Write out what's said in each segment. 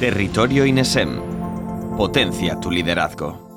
Territorio INESEM. Potencia tu liderazgo.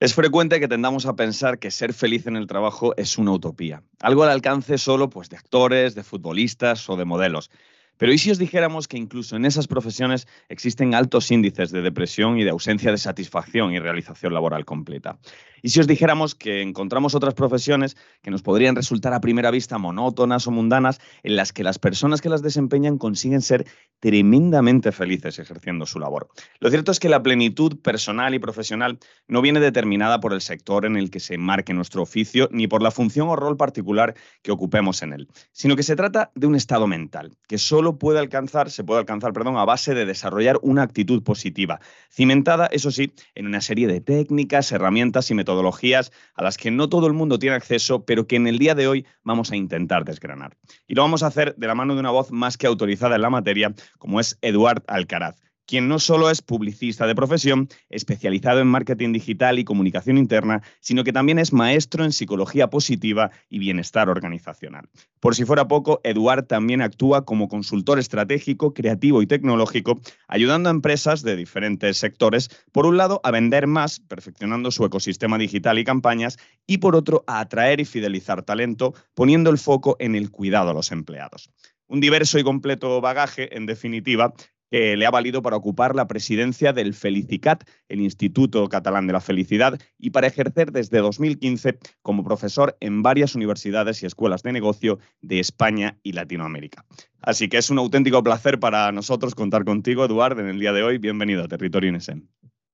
Es frecuente que tendamos a pensar que ser feliz en el trabajo es una utopía, algo al alcance solo pues, de actores, de futbolistas o de modelos. Pero ¿y si os dijéramos que incluso en esas profesiones existen altos índices de depresión y de ausencia de satisfacción y realización laboral completa? ¿Y si os dijéramos que encontramos otras profesiones que nos podrían resultar a primera vista monótonas o mundanas, en las que las personas que las desempeñan consiguen ser tremendamente felices ejerciendo su labor? Lo cierto es que la plenitud personal y profesional no viene determinada por el sector en el que se enmarque nuestro oficio, ni por la función o rol particular que ocupemos en él, sino que se trata de un estado mental, que solo puede alcanzar, se puede alcanzar, perdón, a base de desarrollar una actitud positiva, cimentada, eso sí, en una serie de técnicas, herramientas y metodologías a las que no todo el mundo tiene acceso, pero que en el día de hoy vamos a intentar desgranar. Y lo vamos a hacer de la mano de una voz más que autorizada en la materia, como es Eduard Alcaraz quien no solo es publicista de profesión, especializado en marketing digital y comunicación interna, sino que también es maestro en psicología positiva y bienestar organizacional. Por si fuera poco, Eduard también actúa como consultor estratégico, creativo y tecnológico, ayudando a empresas de diferentes sectores, por un lado, a vender más, perfeccionando su ecosistema digital y campañas, y por otro, a atraer y fidelizar talento, poniendo el foco en el cuidado a los empleados. Un diverso y completo bagaje, en definitiva, que le ha valido para ocupar la presidencia del Felicicat, el Instituto Catalán de la Felicidad, y para ejercer desde 2015 como profesor en varias universidades y escuelas de negocio de España y Latinoamérica. Así que es un auténtico placer para nosotros contar contigo, Eduardo, en el día de hoy. Bienvenido a Territorio INESEN.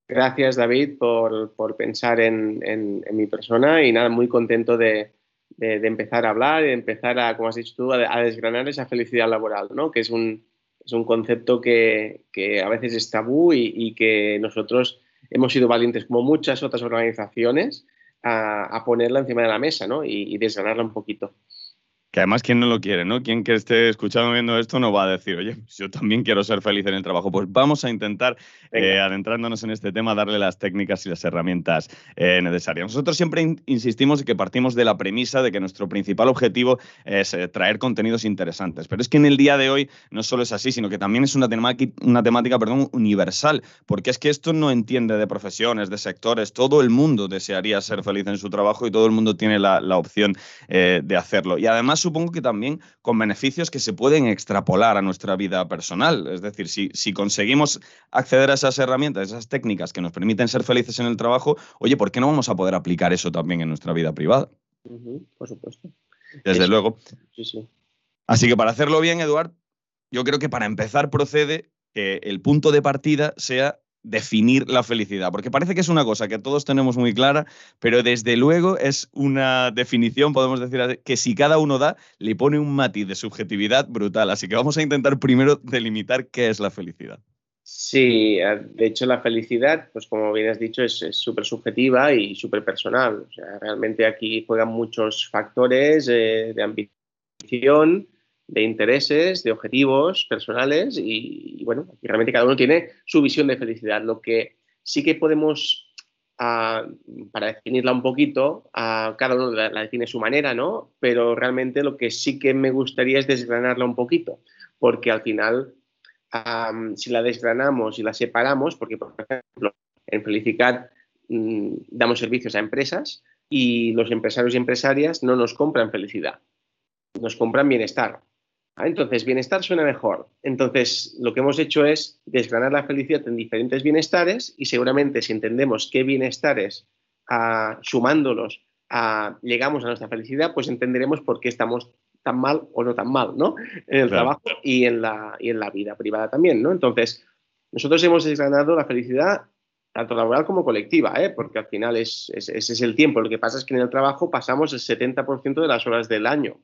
Gracias, David, por, pensar en, mi persona y nada, muy contento de, empezar a hablar, de empezar a, como has dicho tú, a, a desgranar esa felicidad laboral, ¿no? que es un, es un concepto que, a veces es tabú y, que nosotros hemos sido valientes, como muchas otras organizaciones, a, ponerla encima de la mesa ¿no? y, y un poquito. Que además, ¿quién no lo quiere? ¿no? Quien que esté escuchando viendo esto no va a decir, oye, pues yo también quiero ser feliz en el trabajo. Pues vamos a intentar, eh, adentrándonos en este tema, darle las técnicas y las herramientas eh, necesarias. Nosotros siempre insistimos en que partimos de la premisa de que nuestro principal objetivo es eh, traer contenidos interesantes. Pero es que en el día de hoy no solo es así, sino que también es una, temática, una temática perdón, universal. Porque es que esto no entiende de profesiones, de sectores. Todo el mundo desearía ser feliz en su trabajo y todo el mundo tiene la, la opción de hacerlo. Y además, supongo que también con beneficios que se pueden extrapolar a nuestra vida personal. Es decir, si, si conseguimos acceder a esas herramientas, esas técnicas que nos permiten ser felices en el trabajo, oye, ¿por qué no vamos a poder aplicar eso también en nuestra vida privada? por supuesto. Desde luego. Sí, sí. Así que para hacerlo bien, Eduard, yo creo que para empezar procede que el punto de partida sea definir la felicidad, porque parece que es una cosa que todos tenemos muy clara, pero desde luego es una definición, podemos decir, que si cada uno da, le pone un matiz de subjetividad brutal. Así que vamos a intentar primero delimitar qué es la felicidad. Sí, eh, de hecho la felicidad, pues como bien has dicho, es súper subjetiva y súper personal. O sea, realmente aquí juegan muchos factores eh, de ambición, de intereses, de objetivos personales y, bueno, realmente cada uno tiene su visión de felicidad. Lo que sí que podemos, ah, para definirla un poquito, uh, cada uno la, define su manera, ¿no? Pero realmente lo que sí que me gustaría es desgranarla un poquito, porque al final, si la desgranamos y la separamos, porque por ejemplo, en Felicitat mm, damos servicios a empresas y los empresarios y empresarias no nos compran felicidad, nos compran bienestar. Ah, entonces, bienestar suena mejor. Entonces, lo que hemos hecho es desgranar la felicidad en diferentes bienestares y seguramente si entendemos qué bienestares, ah, sumándolos, ah, llegamos a nuestra felicidad, pues entenderemos por qué estamos tan mal o no tan mal, ¿no? En el trabajo y en, la, y en la vida privada también, ¿no? Entonces, nosotros hemos desgranado la felicidad tanto laboral como colectiva, ¿eh? porque al final es, ese es el tiempo. Lo que pasa es que en el trabajo pasamos el 70% de las horas del año.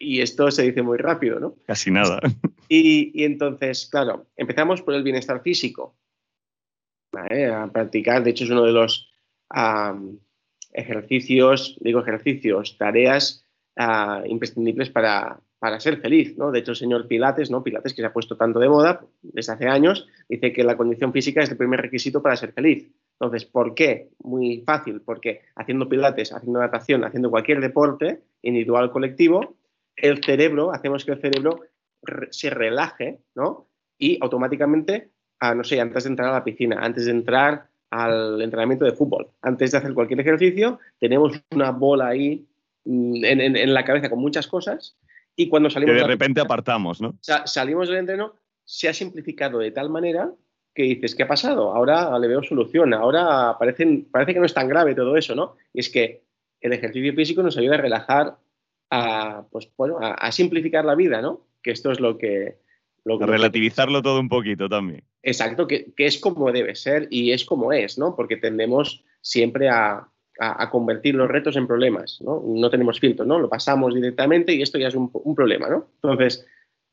Y esto se dice muy rápido, ¿no? Casi nada. Y, entonces, claro, empezamos por el bienestar físico. A practicar, de hecho, es uno de los ejercicios, digo ejercicios, tareas ah, imprescindibles para, para, ser feliz, ¿no? De hecho, el señor Pilates, ¿no? Pilates, que se ha puesto tanto de moda desde hace años, dice que la condición física es el primer requisito para ser feliz. Entonces, ¿por qué? Muy fácil, porque haciendo pilates, haciendo natación, haciendo cualquier deporte, individual o colectivo, el cerebro, hacemos que el cerebro se relaje, ¿no? Y automáticamente, ah, no sé, antes de entrar a la piscina, antes de entrar al entrenamiento de fútbol, antes de hacer cualquier ejercicio, tenemos una bola ahí mm, en, la cabeza con muchas cosas y cuando salimos... Que de repente apartamos, ¿no? salimos del entreno, se ha simplificado de tal manera que dices, ¿qué ha pasado? Ahora le veo solución, ahora parece, parece que no es tan grave todo eso, ¿no? Y es que el ejercicio físico nos ayuda a relajar, a, pues, bueno, a, simplificar la vida, ¿no? Que esto es lo que... Lo a relativizarlo todo un poquito también. Exacto, que, es como debe ser y es como es, ¿no? Porque tendemos siempre a, convertir los retos en problemas, ¿no? No tenemos filtros, ¿no? Lo pasamos directamente y esto ya es un, un problema, ¿no? Entonces,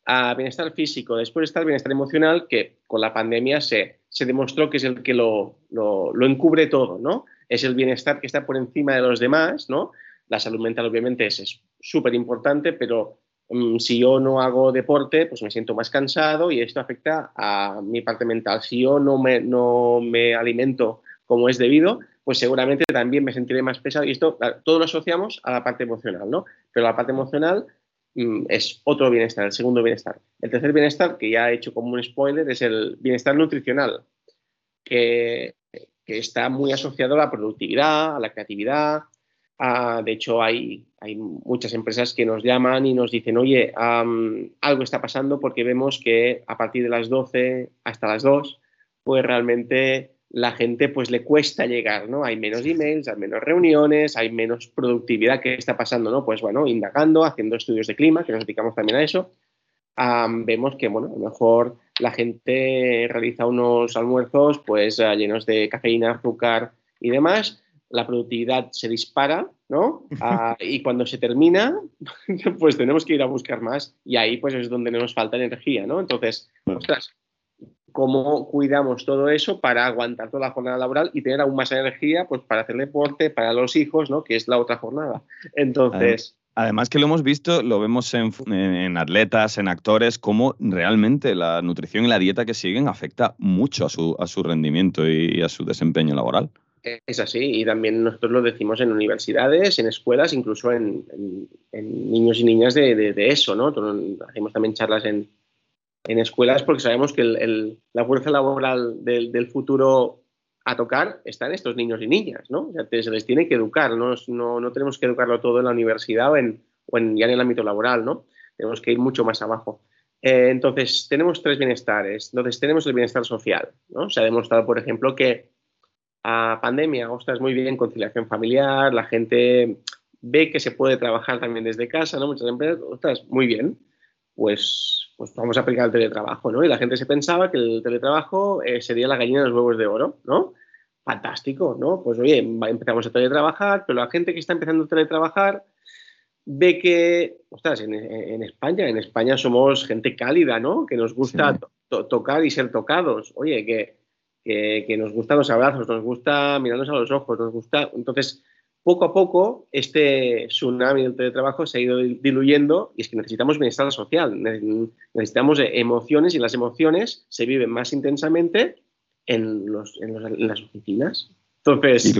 a bienestar físico, después está el bienestar emocional, que con la pandemia se, se demostró que es el que lo, lo, encubre todo, ¿no? Es el bienestar que está por encima de los demás, ¿no? La salud mental obviamente es súper importante, pero mm, si yo no hago deporte, pues me siento más cansado y esto afecta a mi parte mental. Si yo no me, no me alimento como es debido, pues seguramente también me sentiré más pesado y esto todo lo asociamos a la parte emocional, ¿no? Pero la parte emocional es otro bienestar, el segundo bienestar. El tercer bienestar, que ya he hecho como un spoiler, es el bienestar nutricional, que, está muy asociado a la productividad, a la creatividad. de hecho, hay, hay, muchas empresas que nos llaman y nos dicen, oye, algo está pasando porque vemos que a partir de las 12 hasta las 2, pues realmente la gente pues le cuesta llegar, ¿no? Hay menos emails, hay menos reuniones, hay menos productividad. ¿Qué está pasando, no? Pues bueno, indagando, haciendo estudios de clima, que nos dedicamos también a eso, vemos que, bueno, a lo mejor la gente realiza unos almuerzos pues ah, llenos de cafeína, azúcar y demás, la productividad se dispara, ¿no? Ah, y cuando se termina, pues tenemos que ir a buscar más y ahí pues es donde nos falta energía, ¿no? Entonces, ostras, cómo cuidamos todo eso para aguantar toda la jornada laboral y tener aún más energía pues, para hacer deporte, para los hijos, ¿no? que es la otra jornada. Entonces... Además que lo hemos visto, lo vemos en, atletas, en actores, cómo realmente la nutrición y la dieta que siguen afecta mucho a su, a su rendimiento y a su desempeño laboral. Es así, y también nosotros lo decimos en universidades, en escuelas, incluso en, niños y niñas de, de eso, ¿no? Hacemos también charlas en, en escuelas porque sabemos que la fuerza laboral del, futuro a tocar está en estos niños y niñas, ¿no? O sea, se les tiene que educar, ¿no? No, tenemos que educarlo todo en la universidad o, en, ya en el ámbito laboral, ¿no? Tenemos que ir mucho más abajo. Eh, entonces, tenemos tres bienestares. Entonces, tenemos el bienestar social, ¿no? Se ha demostrado, por ejemplo, que a pandemia, ostras, muy bien, conciliación familiar, la gente ve que se puede trabajar también desde casa, ¿no? Muchas empresas, ostras, muy bien. Pues pues vamos a aplicar el teletrabajo, ¿no? Y la gente se pensaba que el teletrabajo eh, sería la gallina de los huevos de oro, ¿no? Fantástico, ¿no? Pues oye, empezamos a teletrabajar, pero la gente que está empezando a teletrabajar ve que, ostras, en, España, en España somos gente cálida, ¿no? Que nos gusta tocar y ser tocados. Oye, que, que, que, nos gustan los abrazos, nos gusta mirarnos a los ojos, nos gusta. Entonces, poco a poco este tsunami del teletrabajo se ha ido diluyendo y es que necesitamos bienestar social, necesitamos emociones y las emociones se viven más intensamente en, los, en, las oficinas. Entonces,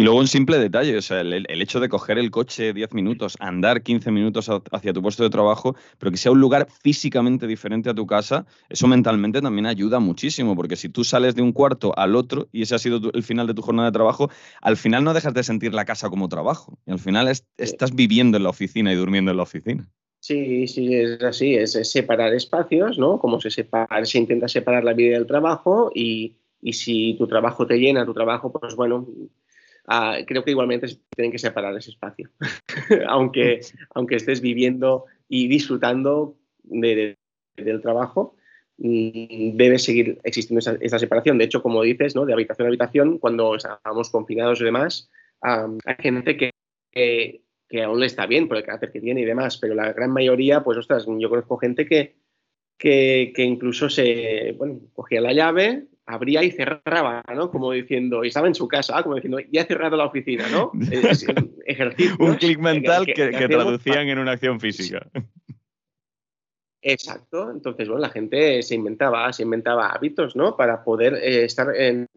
luego un simple detalle, o sea, el, hecho de coger el coche 10 minutos, andar 15 minutos hacia tu puesto de trabajo, pero que sea un lugar físicamente diferente a tu casa, eso mentalmente también ayuda muchísimo, porque si tú sales de un cuarto al otro y ese ha sido el final de tu jornada de trabajo, al final no dejas de sentir la casa como trabajo, y al final estás viviendo en la oficina y durmiendo en la oficina. Sí, sí, es así, es, separar espacios, ¿no? Como se, separa, se intenta separar la vida del trabajo y, y si tu trabajo te llena, tu trabajo, pues bueno, Ah, creo que igualmente tienen que separar ese espacio, aunque, aunque estés viviendo y disfrutando del trabajo, mm, debe seguir existiendo esa, separación. De hecho, como dices, ¿no? de habitación a habitación, cuando estábamos confinados y demás, hay gente que, que, aún le está bien por el carácter que tiene y demás, pero la gran mayoría, pues ostras, yo conozco gente que, que, que incluso se, bueno, cogía la llave, abría y cerraba, ¿no? Como diciendo, y estaba en su casa, como diciendo, ya he cerrado la oficina, ¿no? Un clic mental que, traducían en una acción física. Exacto. Entonces, bueno, la gente se inventaba, se inventaba hábitos, ¿no? Para poder eh, estar en,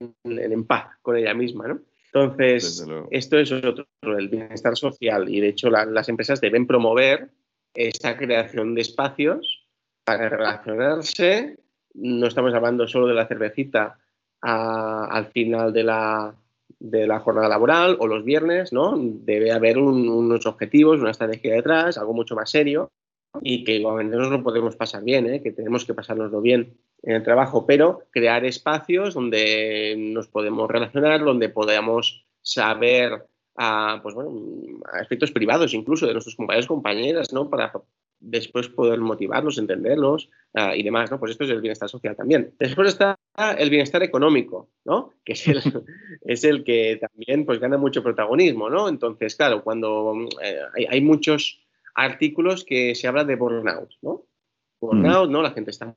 paz con ella misma, ¿no? Entonces, esto es otro, el bienestar social. Y de hecho, las empresas deben promover esta creación de espacios para relacionarse. No estamos hablando solo de la cervecita al final de la, de la jornada laboral o los viernes, ¿no? Debe haber unos objetivos, una estrategia detrás, algo mucho más serio y que igualmente nos lo podemos pasar bien, ¿eh? que tenemos que pasárnoslo bien en el trabajo, pero crear espacios donde nos podemos relacionar, donde podamos saber a, pues bueno, aspectos privados incluso de nuestros compañeros y compañeras, ¿no? Para después poder motivarlos, entenderlos y demás, ¿no? Pues esto es el bienestar social también. Después está el bienestar económico, ¿no? Que es el, es el que también pues gana mucho protagonismo, ¿no? Entonces, claro, cuando eh, hay, hay muchos artículos que se habla de burnout, ¿no? Burnout, ¿no? La gente está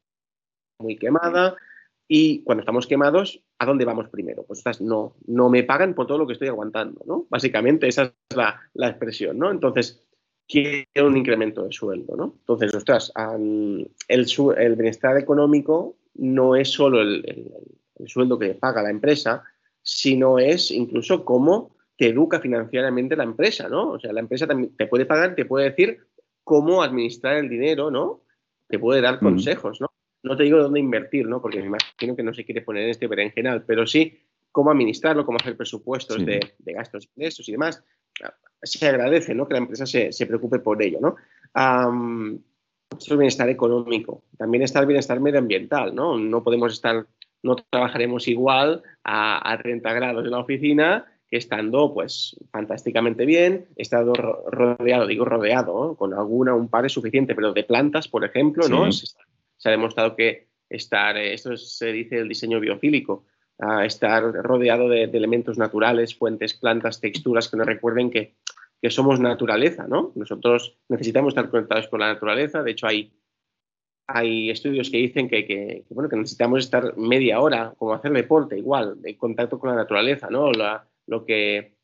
muy quemada y cuando estamos quemados, ¿a dónde vamos primero? Pues no, no me pagan por todo lo que estoy aguantando, ¿no? Básicamente esa es la, expresión, ¿no? Entonces, quiero un incremento de sueldo, ¿no? Entonces, ostras, el, el bienestar económico no es solo el, el sueldo que paga la empresa, sino es incluso cómo te educa financieramente la empresa, ¿no? O sea, la empresa también te puede pagar, te puede decir cómo administrar el dinero, ¿no? Te puede dar consejos, ¿no? No te digo dónde invertir, ¿no? Porque me imagino que no se quiere poner en este berenjenal, pero sí cómo administrarlo, cómo hacer presupuestos de, gastos y ingresos y demás. Se agradece, ¿no? Que la empresa se, preocupe por ello, ¿no? esto es el bienestar económico. También está el bienestar medioambiental, ¿no? No podemos estar, no trabajaremos igual a, a 30 grados en la oficina estando pues fantásticamente bien, estado rodeado, digo rodeado, con alguna, un par es suficiente, pero de plantas, por ejemplo, ¿no? Se, ha demostrado que estar, eh, esto se dice el diseño biofílico, estar rodeado de, elementos naturales, fuentes, plantas, texturas que nos recuerden que, que, somos naturaleza, ¿no? Nosotros necesitamos estar conectados con la naturaleza, de hecho hay, hay estudios que dicen que, que, bueno, que necesitamos estar media hora, como hacer deporte, igual, en contacto con la naturaleza, ¿no? Lo que,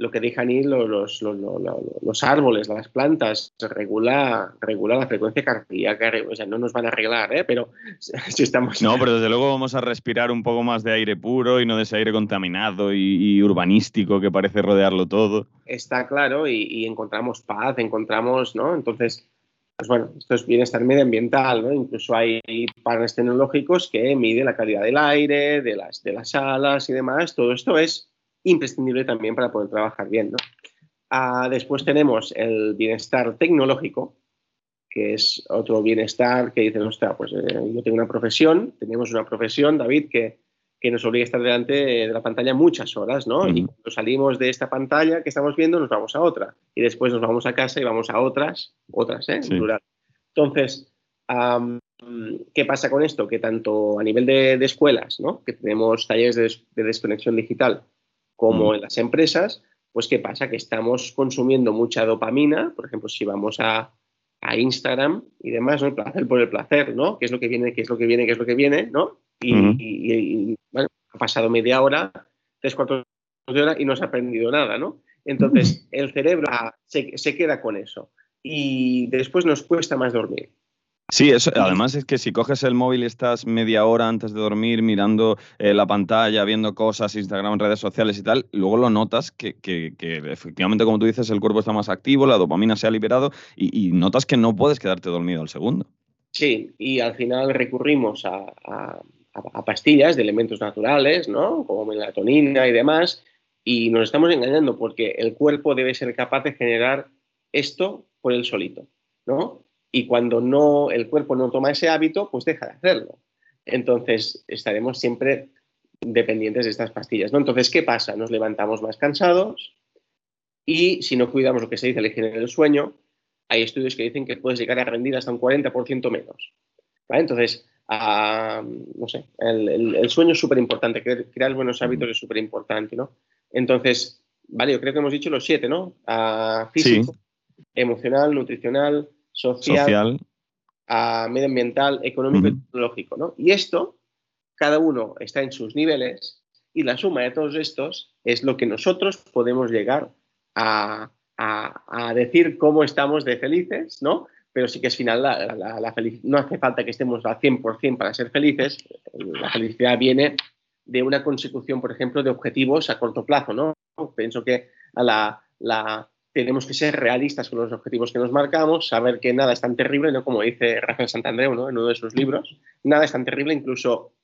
lo que dejan ir los, los, árboles, las plantas, regula, regula la frecuencia cardíaca, o sea, no nos van a arreglar, ¿eh? pero si estamos... No, pero desde luego vamos a respirar un poco más de aire puro y no de ese aire contaminado y, urbanístico que parece rodearlo todo. Está claro y, encontramos paz, encontramos, ¿no? Entonces, pues bueno, esto es bienestar medioambiental, ¿no? Incluso hay paneles tecnológicos que miden la calidad del aire, de las, de las salas y demás. Todo esto es imprescindible también para poder trabajar bien. ¿no? Ah, después tenemos el bienestar tecnológico, que es otro bienestar que dicen, ostras, pues eh, yo tengo una profesión, tenemos una profesión, David, que, que, nos obliga a estar delante de la pantalla muchas horas, ¿no? Y cuando salimos de esta pantalla que estamos viendo, nos vamos a otra. Y después nos vamos a casa y vamos a otras, otras, ¿eh? Entonces, ¿qué pasa con esto? Que tanto a nivel de, escuelas, ¿no? Que tenemos talleres de desconexión digital, como en las empresas, pues ¿qué pasa? Que estamos consumiendo mucha dopamina, por ejemplo, si vamos a, Instagram y demás, ¿no? El placer por el placer, ¿no? ¿Qué es lo que viene, qué es lo que viene, qué es lo que viene, ¿no? Y, bueno, ha pasado media hora, tres, cuatro de hora y no se ha aprendido nada, ¿no? Entonces, el cerebro se, se queda con eso y después nos cuesta más dormir. Sí, eso, además es que si coges el móvil y estás media hora antes de dormir mirando eh, la pantalla, viendo cosas, Instagram, redes sociales y tal, luego lo notas que, efectivamente, como tú dices, el cuerpo está más activo, la dopamina se ha liberado y, notas que no puedes quedarte dormido al segundo. Sí, y al final recurrimos a, pastillas de elementos naturales, ¿no? Como melatonina y demás, y nos estamos engañando porque el cuerpo debe ser capaz de generar esto por él solito, ¿no? Y cuando no, el cuerpo no toma ese hábito, pues deja de hacerlo. Entonces estaremos siempre dependientes de estas pastillas. ¿no? Entonces, ¿qué pasa? Nos levantamos más cansados y si no cuidamos lo que se dice la higiene del sueño, hay estudios que dicen que puedes llegar a rendir hasta un 40% menos. Entonces, no sé, el, sueño es súper importante, crear, buenos hábitos es súper importante, ¿no? Entonces, vale, yo creo que hemos dicho los siete, ¿no? físico, emocional, nutricional, social, medioambiental, económico y tecnológico. ¿no? Y esto, cada uno está en sus niveles y la suma de todos estos es lo que nosotros podemos llegar a, decir cómo estamos de felices, ¿no? pero sí que es final la, la, no hace falta que estemos al 100% para ser felices, la felicidad viene de una consecución, por ejemplo, de objetivos a corto plazo, ¿no? Pienso que a la, la, tenemos que ser realistas con los objetivos que nos marcamos, saber que nada es tan terrible, ¿no? Como dice Rafael Santandreu, ¿no? En uno de sus libros, nada es tan terrible, incluso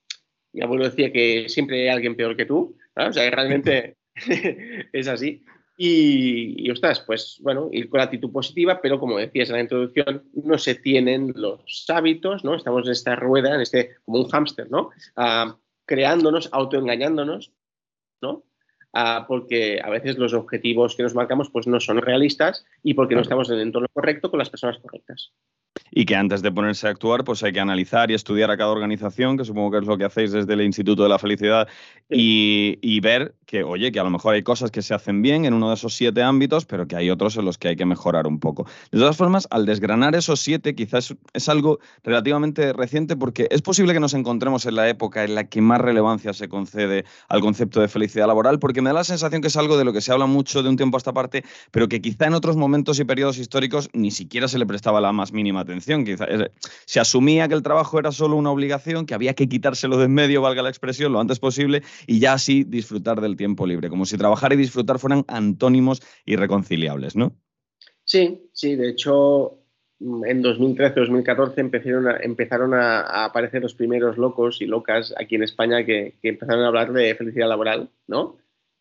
mi abuelo decía que siempre hay alguien peor que tú, o sea, que realmente es así. Y, ostras, pues bueno, ir con la actitud positiva, pero como decías en la introducción, no se tienen los hábitos, ¿no? Estamos en esta rueda, en este, como un hámster, ¿no? Ah, creándonos, autoengañándonos, ¿no? Ah, porque a veces los objetivos que nos marcamos pues no son realistas y porque no estamos en el entorno correcto con las personas correctas y que antes de ponerse a actuar, pues hay que analizar y estudiar a cada organización, que supongo que es lo que hacéis desde el Instituto de la Felicidad, y, ver que, oye, que a lo mejor hay cosas que se hacen bien en uno de esos siete ámbitos, pero que hay otros en los que hay que mejorar un poco. De todas formas, al desgranar esos siete, quizás es algo relativamente reciente, porque es posible que nos encontremos en la época en la que más relevancia se concede al concepto de felicidad laboral, porque me da la sensación que es algo de lo que se habla mucho de un tiempo a esta parte, pero que quizá en otros momentos y periodos históricos ni siquiera se le prestaba la más mínima atención. Quizá, se asumía que el trabajo era solo una obligación, que había que quitárselo de en medio, valga la expresión, lo antes posible y ya así disfrutar del tiempo libre, como si trabajar y disfrutar fueran antónimos irreconciliables, ¿no? Sí, sí, de hecho en 2013-2014 empezaron, a, empezaron a, aparecer los primeros locos y locas aquí en España que, empezaron a hablar de felicidad laboral, ¿no?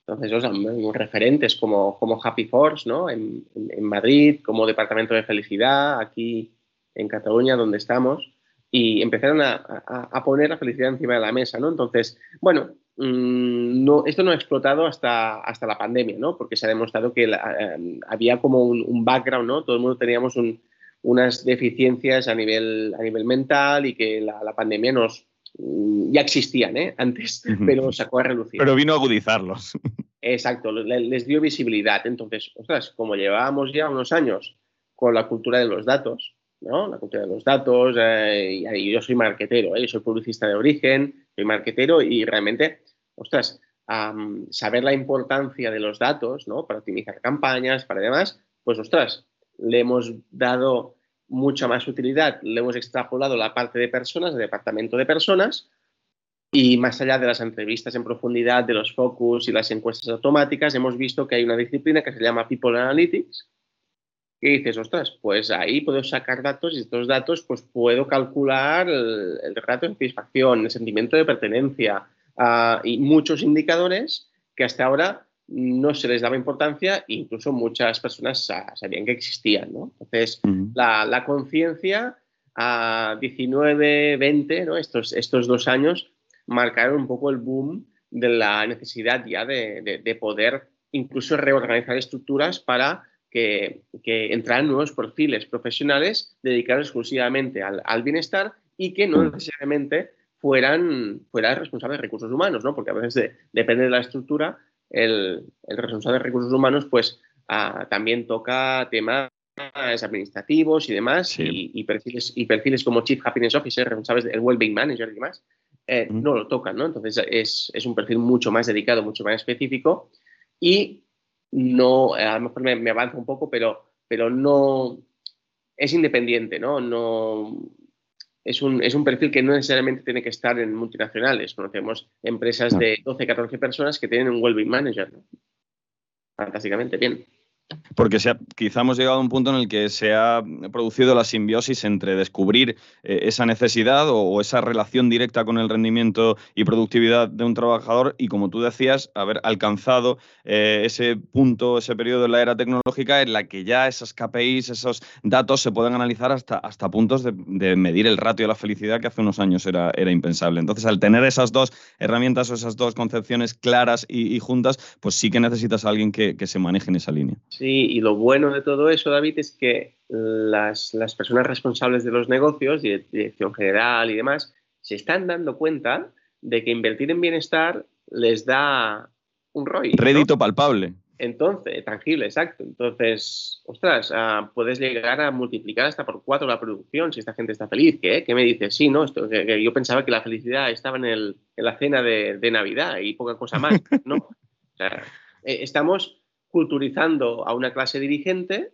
Entonces, o sea, referentes como, como Happy Force, ¿no? En, Madrid, como Departamento de Felicidad, aquí en Cataluña, donde estamos, y empezaron a, a, poner la felicidad encima de la mesa, ¿no? Entonces, bueno, mm, no, esto no ha explotado hasta, hasta la pandemia, ¿no? Porque se ha demostrado que eh, había como un, background, ¿no? Todo el mundo teníamos unas deficiencias a nivel, a nivel mental y que la, la pandemia nos, mm, ya existían ¿eh? antes, pero sacó a relucir. Pero vino a agudizarlos. Exacto, les dio visibilidad. Entonces, ostras, como llevábamos ya unos años con la cultura de los datos, ¿no? La cultura de los datos, eh, y, yo soy marquetero, ¿eh? yo soy publicista de origen, soy marquetero y realmente, ostras, saber la importancia de los datos, ¿no? Para optimizar campañas, para demás, pues ostras, le hemos dado mucha más utilidad, le hemos extrapolado la parte de personas, el departamento de personas, y más allá de las entrevistas en profundidad, de los focus y las encuestas automáticas, hemos visto que hay una disciplina que se llama People Analytics, y dices, ostras, pues ahí puedo sacar datos y estos datos pues puedo calcular el, el rato de satisfacción, el sentimiento de pertenencia ah, y muchos indicadores que hasta ahora no se les daba importancia e incluso muchas personas sabían que existían. ¿no? Entonces, la, la conciencia a 19, 20, ¿no? estos, estos dos años marcaron un poco el boom de la necesidad ya de, de, de poder incluso reorganizar estructuras para que, que nuevos perfiles profesionales dedicados exclusivamente al, bienestar y que no necesariamente fueran, fueran responsables de recursos humanos, ¿no? Porque a veces depende de la estructura, el, responsable de recursos humanos pues ah, también toca temas administrativos y demás, y, perfiles, y perfiles como Chief Happiness Officer, responsables del Wellbeing Manager y demás, eh, no lo tocan, ¿no? Entonces es, es, un perfil mucho más dedicado, mucho más específico, y no, a lo mejor me, avanza un poco, pero, pero no es independiente, ¿no? no es, un, es un perfil que no necesariamente tiene que estar en multinacionales. Conocemos empresas de 12, 14 personas que tienen un well-being manager. Fantásticamente bien. Porque quizá hemos llegado a un punto en el que se ha producido la simbiosis entre descubrir eh, esa necesidad o, esa relación directa con el rendimiento y productividad de un trabajador y, como tú decías, haber alcanzado eh, ese punto, ese periodo de la era tecnológica en la que ya esas KPIs, esos datos se pueden analizar hasta, hasta puntos de, medir el ratio de la felicidad que hace unos años era, impensable. Entonces, al tener esas dos herramientas o esas dos concepciones claras y, juntas, pues sí que necesitas a alguien que, que se maneje en esa línea. Sí, y lo bueno de todo eso, David, es que las, personas responsables de los negocios dirección general y demás se están dando cuenta de que invertir en bienestar les da un ROI. Rédito palpable. Entonces, tangible, exacto. Entonces, ostras, ah, puedes llegar a multiplicar hasta por cuatro la producción si esta gente está feliz. ¿Qué, ¿Qué me dices? Sí, no, Esto, que, yo pensaba que la felicidad estaba en, el, en la cena de, de, Navidad y poca cosa más. No. O sea, eh, estamos culturizando a una clase dirigente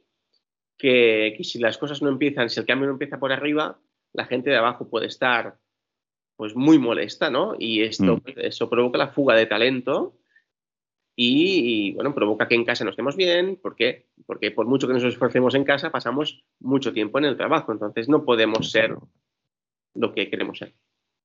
que, si las cosas no empiezan, si el cambio no empieza por arriba, la gente de abajo puede estar pues muy molesta, ¿no? Y esto, mm. eso provoca la fuga de talento y, bueno, provoca que en casa no estemos bien, ¿por qué? Porque por mucho que nos esforcemos en casa, pasamos mucho tiempo en el trabajo, entonces no podemos ser lo que queremos ser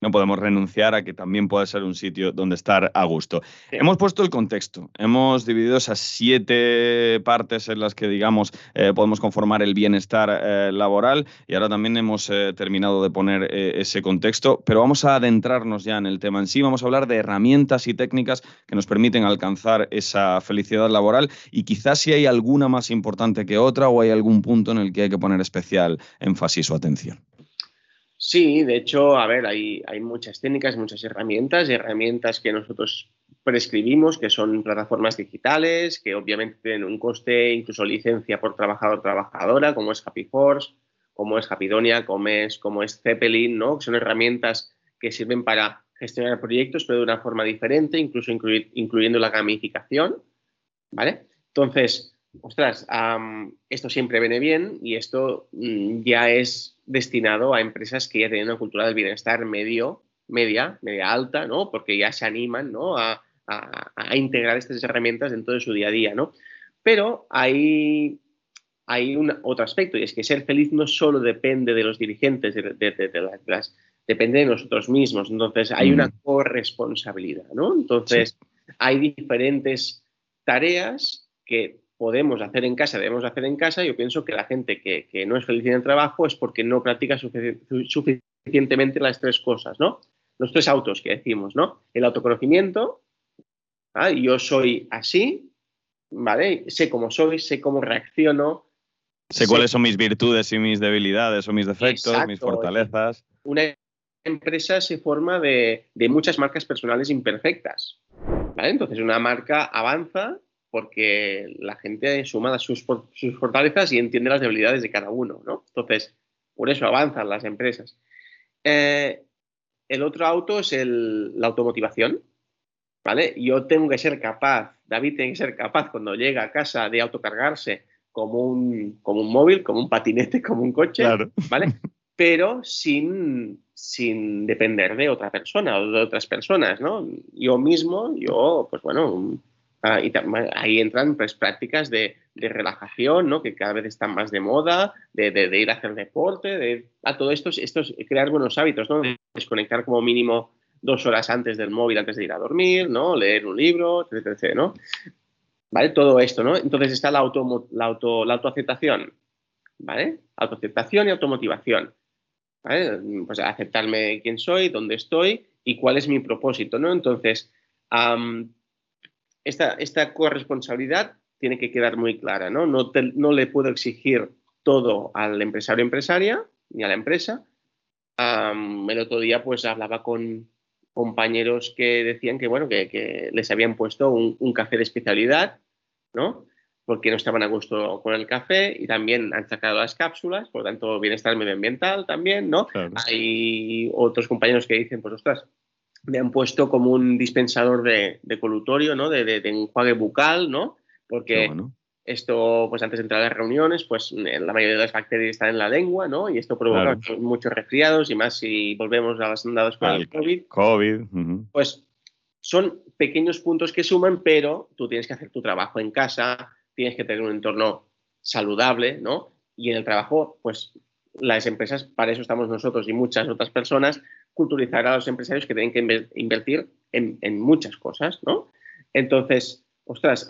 no podemos renunciar a que también pueda ser un sitio donde estar a gusto. Hemos puesto el contexto, hemos dividido esas siete partes en las que, digamos, eh, podemos conformar el bienestar eh, laboral y ahora también hemos eh, terminado de poner ese contexto, pero vamos a adentrarnos ya en el tema en sí, vamos a hablar de herramientas y técnicas que nos permiten alcanzar esa felicidad laboral. Y quizás si hay alguna más importante que otra o hay algún punto en el que hay que poner especial énfasis o atención. Sí, de hecho, a ver, hay, hay muchas técnicas, muchas herramientas, herramientas que nosotros prescribimos, que son plataformas digitales, que obviamente tienen un coste, incluso licencia por trabajador trabajadora, como es Happy Force, como es Happydonia, como es, como es Zeppelin, ¿no? Que son herramientas que sirven para gestionar proyectos, pero de una forma diferente, incluso incluyendo la gamificación, ¿vale? Entonces, ostras, esto siempre viene bien y esto mm, ya es destinado a empresas que ya tienen una cultura del bienestar medio, media, media alta, ¿no? Porque ya se animan, ¿no? A, integrar estas herramientas dentro de su día a día, ¿no? Pero hay, hay un, otro aspecto y es que ser feliz no solo depende de los dirigentes, de, las, depende de nosotros mismos. Entonces, hay una corresponsabilidad, ¿no? Entonces, hay diferentes tareas que podemos hacer en casa, debemos hacer en casa, yo pienso que la gente que, no es feliz en el trabajo es porque no practica suficientemente las tres cosas, ¿no? Los tres autos que decimos, ¿no? El autoconocimiento, yo soy así, ¿vale? Sé cómo soy, sé cómo reacciono. Sé, cuáles son mis virtudes y mis debilidades o mis defectos, mis fortalezas. Una empresa se forma de, de muchas marcas personales imperfectas, ¿vale? Entonces una marca avanza porque la gente suma sus, sus fortalezas y entiende las debilidades de cada uno, ¿no? Entonces, por eso avanzan las empresas. Eh, el otro auto es la automotivación, ¿vale? Yo tengo que ser capaz, David tiene que ser capaz cuando llega a casa de autocargarse como un, como un móvil, como un patinete, como un coche, ¿vale? Pero sin, sin depender de otra persona o de otras personas, ¿no? Yo mismo, yo, pues bueno, Ah, y ahí entran pues, prácticas de, relajación, ¿no? que cada vez están más de moda, de, ir a hacer deporte, de, a todo esto, esto es crear buenos hábitos, ¿no? desconectar como mínimo dos horas antes del móvil, antes de ir a dormir, ¿no? leer un libro, etc. ¿no? ¿Vale? Todo esto, ¿no? Entonces está la, auto, la, auto, la autoaceptación, ¿vale? Autoaceptación y automotivación. ¿vale? Pues aceptarme quién soy, dónde estoy y cuál es mi propósito, ¿no? Entonces, esta, corresponsabilidad tiene que quedar muy clara, ¿no? No, le puedo exigir todo al empresario empresaria ni a la empresa. el otro día pues hablaba con compañeros que decían que, bueno, que, les habían puesto un, café de especialidad, ¿no? Porque no estaban a gusto con el café y también han sacado las cápsulas, por lo tanto, bienestar medioambiental también, ¿no? Hay otros compañeros que dicen, pues, ostras, me han puesto como un dispensador de, colutorio, ¿no? De, enjuague bucal, ¿no? Porque esto, pues antes de entrar a las reuniones, pues la mayoría de las bacterias están en la lengua, ¿no? Y esto provoca muchos resfriados y más si volvemos a las andadas con el COVID. COVID. Pues son pequeños puntos que suman, pero tú tienes que hacer tu trabajo en casa, tienes que tener un entorno saludable, ¿no? Y en el trabajo, pues las empresas, para eso estamos nosotros y muchas otras personas, culturizar a los empresarios que tienen que invertir en, muchas cosas, ¿no? Entonces, ostras,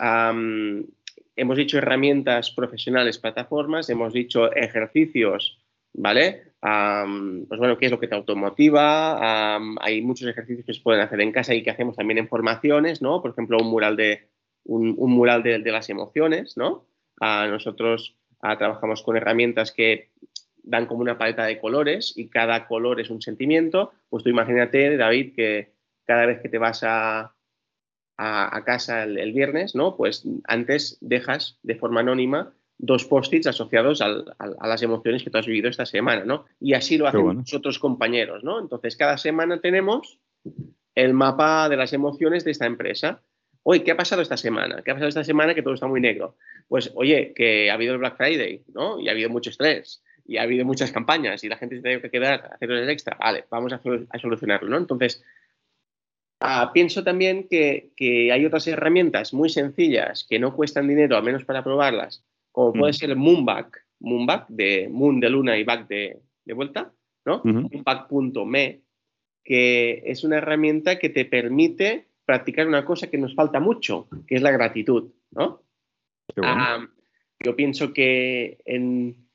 hemos dicho herramientas profesionales, plataformas, hemos dicho ejercicios, ¿vale? pues bueno, ¿qué es lo que te automotiva? hay muchos ejercicios que se pueden hacer en casa y que hacemos también en formaciones, ¿no? Por ejemplo, un mural de, un, mural de, las emociones, ¿no? nosotros trabajamos con herramientas que dan como una paleta de colores y cada color es un sentimiento, pues tú imagínate, David, que cada vez que te vas a, a, casa el, viernes, ¿no? Pues antes dejas de forma anónima dos post-its asociados a las emociones que tú has vivido esta semana, ¿no? Y así lo hacen otros compañeros, ¿no? Entonces, cada semana tenemos el mapa de las emociones de esta empresa. Oye, ¿qué ha pasado esta semana? ¿Qué ha pasado esta semana que todo está muy negro? Pues, oye, que ha habido el Black Friday, ¿no? Y ha habido mucho estrés, y ha habido muchas campañas, y la gente se tiene que quedar a hacer el extra. Vale, vamos a, solucionarlo, ¿no? Entonces, ah, pienso también que, hay otras herramientas muy sencillas que no cuestan dinero, al menos para probarlas, como puede mm. ser Moonback, Moonback, de Moon de luna y Back de, vuelta, ¿no? Moonback.me, que es una herramienta que te permite practicar una cosa que nos falta mucho, que es la gratitud, ¿no? yo pienso que en,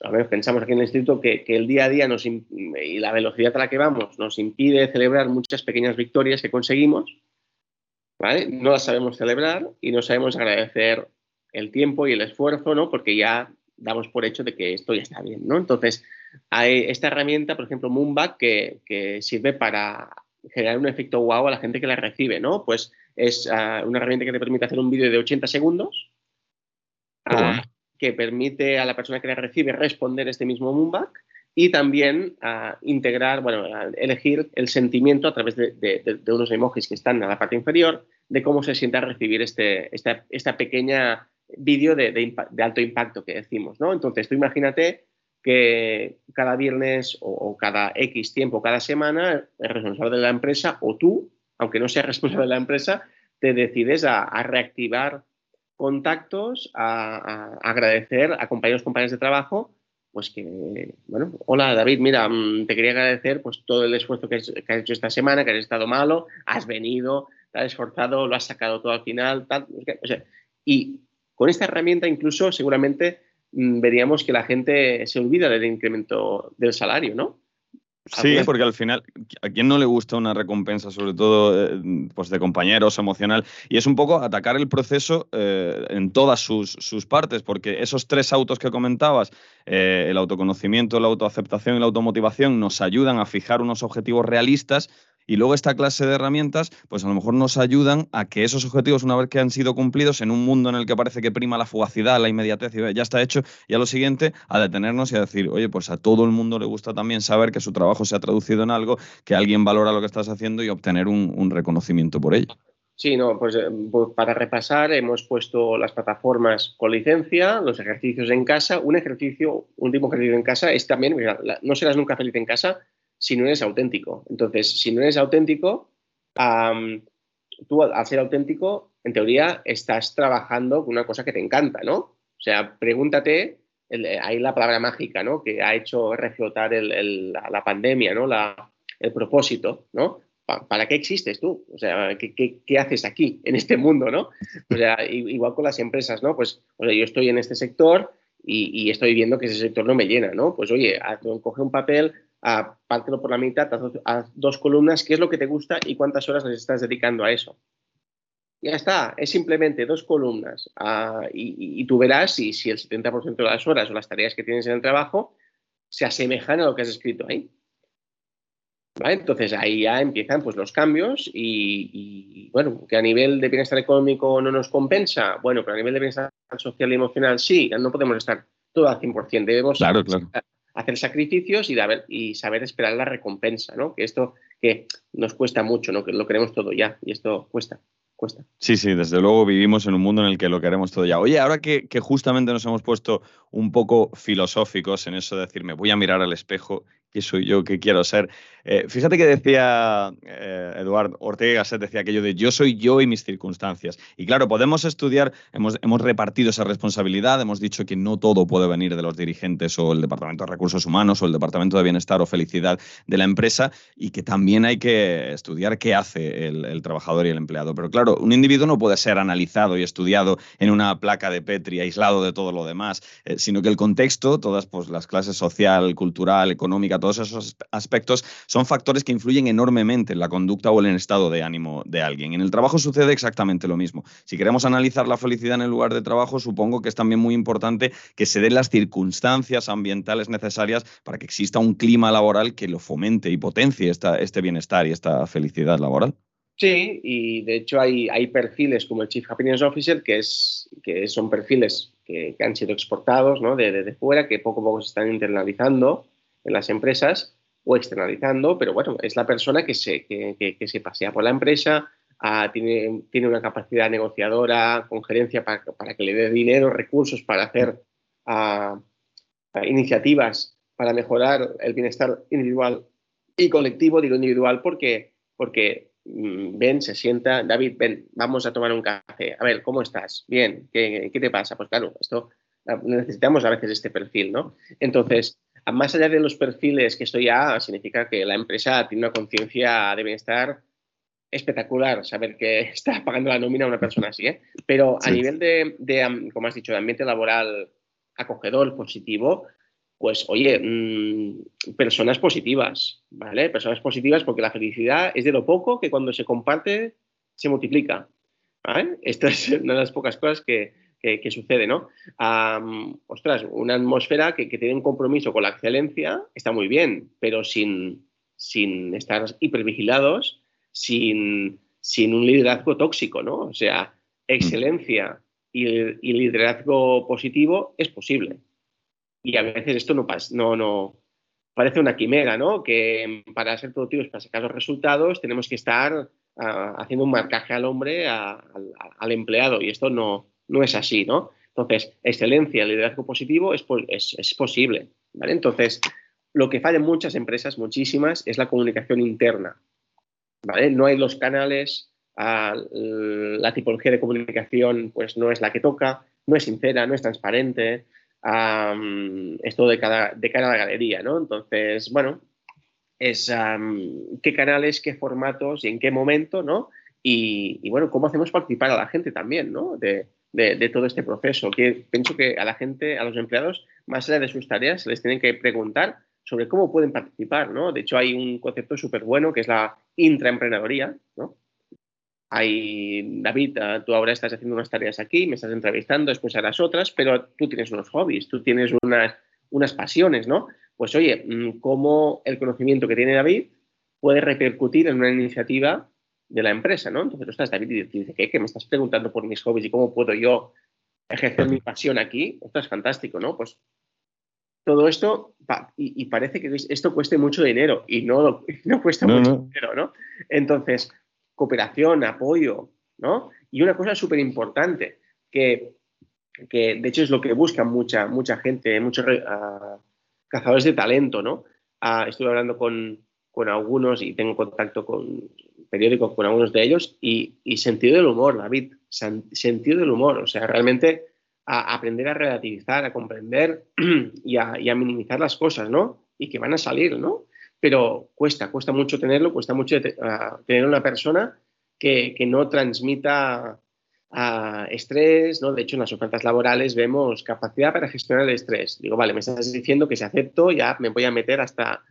a ver, pensamos aquí en el instituto que, el día a día y la velocidad a la que vamos nos impide celebrar muchas pequeñas victorias que conseguimos, ¿vale? No las sabemos celebrar y no sabemos agradecer el tiempo y el esfuerzo, ¿no? Porque ya damos por hecho de que esto ya está bien, ¿no? Entonces, hay esta herramienta, por ejemplo, Moonback, que, que sirve para generar un efecto wow a la gente que la recibe, ¿no? Pues es ah, una herramienta que te permite hacer un vídeo de 80 segundos ah, que permite a la persona que la recibe responder este mismo Moonback y también ah, integrar, bueno, elegir el sentimiento a través de, unos emojis que están en la parte inferior de cómo se sienta recibir este, esta, esta pequeña vídeo de, alto impacto que decimos, ¿no? Entonces, tú imagínate que cada viernes o, cada X tiempo, cada semana, el responsable de la empresa o tú, aunque no seas responsable de la empresa, te decides a, reactivar contactos, a, agradecer a compañeros, compañeras de trabajo, pues que, bueno, hola David, mira, mm, te quería agradecer pues todo el esfuerzo que has, hecho esta semana, que has estado malo, has venido, te has esforzado, lo has sacado todo al final, tal, y con esta herramienta incluso seguramente Mm, veríamos que la gente se olvida del incremento del salario, ¿no? Sí, porque al final, ¿a quién no le gusta una recompensa, sobre todo eh, pues de compañeros, emocional? Y es un poco atacar el proceso eh, en todas sus, partes, porque esos tres autos que comentabas, eh, el autoconocimiento, la autoaceptación y la automotivación, nos ayudan a fijar unos objetivos realistas y luego esta clase de herramientas, pues a lo mejor nos ayudan a que esos objetivos, una vez que han sido cumplidos, en un mundo en el que parece que prima la fugacidad, la inmediatez, ya está hecho, y a lo siguiente, a detenernos y a decir, oye, pues a todo el mundo le gusta también saber que su trabajo se ha traducido en algo, que alguien valora lo que estás haciendo y obtener un, reconocimiento por ello. Sí, no, pues, eh, pues, para repasar hemos puesto las plataformas con licencia, los ejercicios en casa. Un ejercicio, un último ejercicio en casa es también, no serás nunca feliz en casa, si no eres auténtico. Entonces, si no eres auténtico, tú al ser auténtico, en teoría, estás trabajando con una cosa que te encanta, ¿no? O sea, pregúntate, ahí la palabra mágica, ¿no? Que ha hecho reflotar la, pandemia, ¿no? el propósito, ¿no? ¿Para qué existes tú? O sea, ¿qué, haces aquí, en este mundo, ¿no? O sea, igual con las empresas, ¿no? Pues, yo estoy en este sector y, estoy viendo que ese sector no me llena, ¿no? Pues, oye, coge un papel, a, pártelo por la mitad, a dos, columnas, qué es lo que te gusta y cuántas horas les estás dedicando a eso. Ya está, es simplemente dos columnas y, tú verás si, si el 70% de las horas o las tareas que tienes en el trabajo se asemejan a lo que has escrito ahí. Entonces ahí ya empiezan pues, los cambios y, bueno, que a nivel de bienestar económico no nos compensa, bueno, pero a nivel de bienestar social y emocional sí, no podemos estar todo al 100%, debemos claro, claro hacer sacrificios y, y saber esperar la recompensa, ¿no? Que esto que nos cuesta mucho, ¿no? Que lo queremos todo ya y esto cuesta. Cuesta. Sí, sí, desde luego vivimos en un mundo en el que lo queremos todo ya. Oye, ahora que, que justamente nos hemos puesto un poco filosóficos en eso de decirme voy a mirar al espejo qué soy yo, qué quiero ser. Eh, fíjate que decía eh, Eduardo Ortega Gasset, decía aquello de yo soy yo y mis circunstancias. Y claro, podemos estudiar, hemos, hemos repartido esa responsabilidad, hemos dicho que no todo puede venir de los dirigentes o el Departamento de Recursos Humanos o el Departamento de Bienestar o Felicidad de la empresa y que también hay que estudiar qué hace el, trabajador y el empleado. Pero claro, un individuo no puede ser analizado y estudiado en una placa de Petri aislado de todo lo demás, eh, sino que el contexto, todas pues, las clases social, cultural, económica, todos esos aspectos son factores que influyen enormemente en la conducta o en el estado de ánimo de alguien. En el trabajo sucede exactamente lo mismo. Si queremos analizar la felicidad en el lugar de trabajo, supongo que es también muy importante que se den las circunstancias ambientales necesarias para que exista un clima laboral que lo fomente y potencie esta, este bienestar y esta felicidad laboral. Sí, y de hecho hay, hay perfiles como el Chief Happiness Officer, que, es, que son perfiles que, han sido exportados ¿no? de, fuera, que poco a poco se están internalizando en las empresas o externalizando, pero bueno, es la persona que se, que, se pasea por la empresa, tiene, tiene, una capacidad negociadora, con gerencia para, para, que le dé dinero, recursos para hacer iniciativas para mejorar el bienestar individual y colectivo, digo individual porque, porque mm, ven, se sienta, David, ven, vamos a tomar un café. A ver, ¿cómo estás? Bien, ¿qué, qué te pasa? Pues claro, esto necesitamos a veces este perfil, ¿no? Entonces, más allá de los perfiles que esto ya significa que la empresa tiene una conciencia de bienestar espectacular, saber que está pagando la nómina a una persona así, ¿eh? Pero a nivel de, de, como has dicho, de ambiente laboral acogedor, positivo, pues oye, mm, personas positivas, ¿vale? Personas positivas porque la felicidad es de lo poco que cuando se comparte se multiplica. ¿vale? Esta es una de las pocas cosas que, que, sucede, ¿no? ostras, una atmósfera que, que, tiene un compromiso con la excelencia está muy bien, pero sin, sin estar hipervigilados, sin, sin un liderazgo tóxico, ¿no? O sea, excelencia y, y liderazgo positivo es posible y a veces esto no, pasa, no, no parece una quimera, ¿no? Que para ser productivos, para sacar los resultados, tenemos que estar ah, haciendo un marcaje al hombre, al empleado, y esto no, no es así, ¿no? Entonces, excelencia, liderazgo positivo es, es, es, posible, ¿vale? Entonces, lo que falla en muchas empresas, muchísimas, es la comunicación interna, ¿vale? No hay los canales, ah, la tipología de comunicación, pues no es la que toca, no es sincera, no es transparente, esto de, cada, de cara a la galería, ¿no? Entonces, bueno, es qué canales, qué formatos y en qué momento, ¿no? Y, bueno, cómo hacemos participar a la gente también, ¿no? De, todo este proceso. Que pienso que a la gente, a los empleados, más allá de sus tareas, les tienen que preguntar sobre cómo pueden participar, ¿no? De hecho, hay un concepto súper bueno que es la intraemprendedoría, ¿no? hay, David, ah, tú ahora estás haciendo unas tareas aquí, me estás entrevistando, después harás otras, pero tú tienes unos hobbies, tú tienes unas, unas pasiones, ¿no? Pues oye, mm, ¿cómo el conocimiento que tiene David puede repercutir en una iniciativa de la empresa, ¿no? Entonces, estás, David, y dice, ¿qué? ¿Que me estás preguntando por mis hobbies y cómo puedo yo ejercer mi pasión aquí? Esto es fantástico, ¿no? Pues todo esto, y, parece que esto cueste mucho dinero, y no, no cuesta mucho dinero, ¿no? Entonces, cooperación, apoyo, ¿no? Y una cosa súper importante, que, que, de hecho es lo que buscan mucha, mucha gente, muchos uh, cazadores de talento, ¿no? Uh, estuve hablando con, con, algunos y tengo contacto con periódicos con algunos de ellos y, y sentido del humor, David, sentido del humor, o sea, realmente a aprender a relativizar, a comprender y a, y a minimizar las cosas, ¿no? Y que van a salir, ¿no? pero cuesta, cuesta mucho tenerlo, cuesta mucho ah, tener una persona que, no transmita ah, estrés, ¿no? De hecho, en las ofertas laborales vemos capacidad para gestionar el estrés. Digo, vale, me estás diciendo que si acepto ya me voy a meter hasta,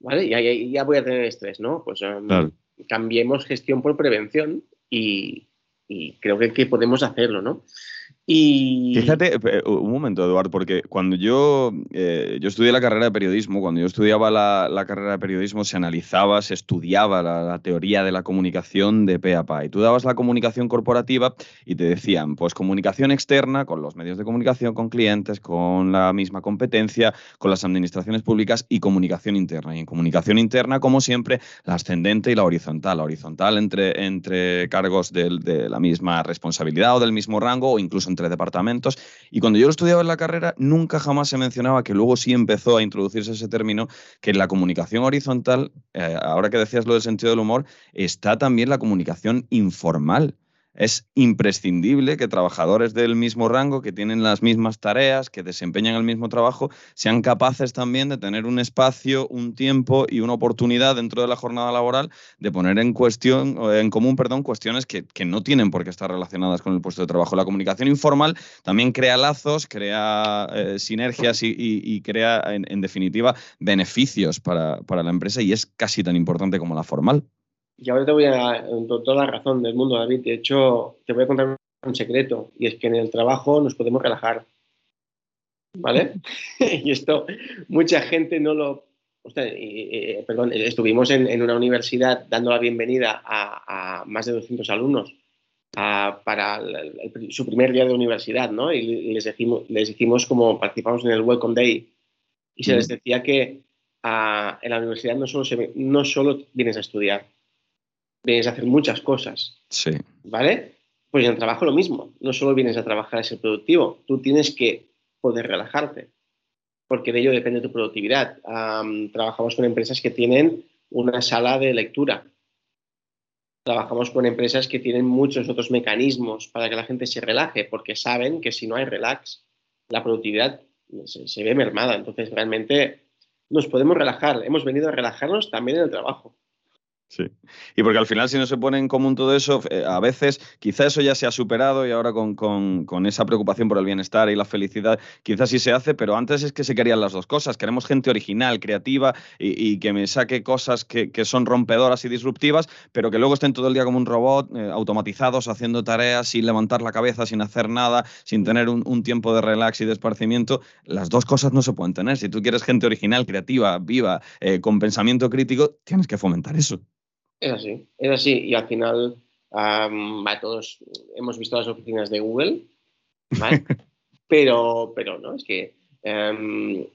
¿vale? Ya, ya, voy a tener estrés, ¿no? Pues um, cambiemos gestión por prevención y, y creo que, que podemos hacerlo, ¿no? Y... Fíjate, eh, un momento, Eduardo, porque cuando yo, eh, yo estudié la carrera de periodismo, cuando yo estudiaba la, carrera de periodismo se analizaba, se estudiaba la, teoría de la comunicación de pe a pa. Y tú dabas la comunicación corporativa y te decían, pues comunicación externa con los medios de comunicación, con clientes, con la misma competencia, con las administraciones públicas y comunicación interna. Y en comunicación interna, como siempre, la ascendente y la horizontal. La horizontal entre, entre cargos de, de la misma responsabilidad o del mismo rango o incluso entre departamentos. Y cuando yo lo estudiaba en la carrera, nunca jamás se mencionaba, que luego sí empezó a introducirse ese término, que en la comunicación horizontal, eh, ahora que decías lo del sentido del humor, está también la comunicación informal es imprescindible que trabajadores del mismo rango, que tienen las mismas tareas, que desempeñan el mismo trabajo, sean capaces también de tener un espacio, un tiempo y una oportunidad dentro de la jornada laboral de poner en cuestión, en común, perdón, cuestiones que, no tienen por qué estar relacionadas con el puesto de trabajo. La comunicación informal también crea lazos, crea eh, sinergias y, crea, en, definitiva, beneficios para la empresa y es casi tan importante como la formal. Y ahora te voy a dar toda la razón del mundo, David. De hecho, te voy a contar un secreto, y es que en el trabajo nos podemos relajar. ¿Vale? y esto, mucha gente no lo. perdón, estuvimos en, una universidad dando la bienvenida a, más de 200 alumnos para su primer día de universidad, ¿no? Y les dijimos, les dijimos como participamos en el Welcome Day, y se les decía que en la universidad no solo, se, no solo vienes a estudiar, vienes a hacer muchas cosas. Sí. ¿Vale? Pues en el trabajo lo mismo. No solo vienes a trabajar a ser productivo, tú tienes que poder relajarte, porque de ello depende tu productividad. trabajamos con empresas que tienen una sala de lectura. Trabajamos con empresas que tienen muchos otros mecanismos para que la gente se relaje, porque saben que si no hay relax, la productividad se, se ve mermada. Entonces, realmente nos podemos relajar. Hemos venido a relajarnos también en el trabajo. Sí. Y porque al final, si no se pone en común todo eso, eh, a veces quizá eso ya se ha superado y ahora con, esa preocupación por el bienestar y la felicidad, quizás sí se hace, pero antes es que se querían las dos cosas. Queremos gente original, creativa y, que me saque cosas que, son rompedoras y disruptivas, pero que luego estén todo el día como un robot, eh, automatizados, haciendo tareas sin levantar la cabeza, sin hacer nada, sin tener un, tiempo de relax y de esparcimiento. Las dos cosas no se pueden tener. Si tú quieres gente original, creativa, viva, eh, con pensamiento crítico, tienes que fomentar eso. Es así, es así. Y al final, todos hemos visto las oficinas de Google, pero, pero no, es que em,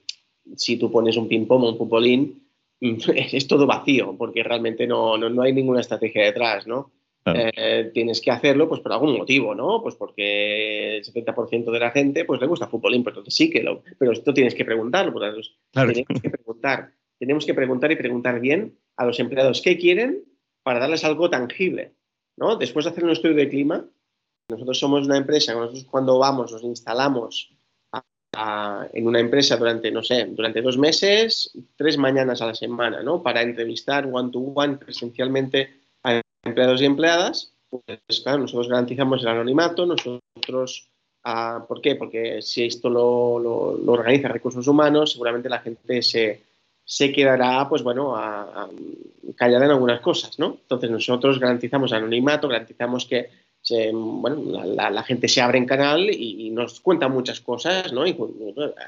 si tú pones un ping-pong o un pupolín, es todo vacío, porque realmente no, no, hay ninguna estrategia detrás, ¿no? Eh, tienes que hacerlo pues por algún motivo, ¿no? Pues porque el 70% de la gente pues le gusta fútbolín, pero entonces sí que lo... Pero esto tienes que preguntarlo, pues, tienes que preguntar. Tenemos que preguntar y preguntar bien a los empleados qué quieren para darles algo tangible. ¿no? Después de hacer un estudio de clima, nosotros somos una empresa, nosotros cuando vamos, nos instalamos en una empresa durante, no sé, durante dos meses, tres mañanas a la semana, ¿no? Para entrevistar one-to-one presencialmente a empleados y empleadas. Pues claro, nosotros garantizamos el anonimato, nosotros... Ah, ¿Por qué? Porque si esto lo, lo organiza recursos humanos, seguramente la gente se, se quedará, pues bueno, callada en algunas cosas, ¿no? Entonces nosotros garantizamos anonimato, garantizamos que bueno, la, gente se abre en canal y, nos cuenta muchas cosas, ¿no? Y,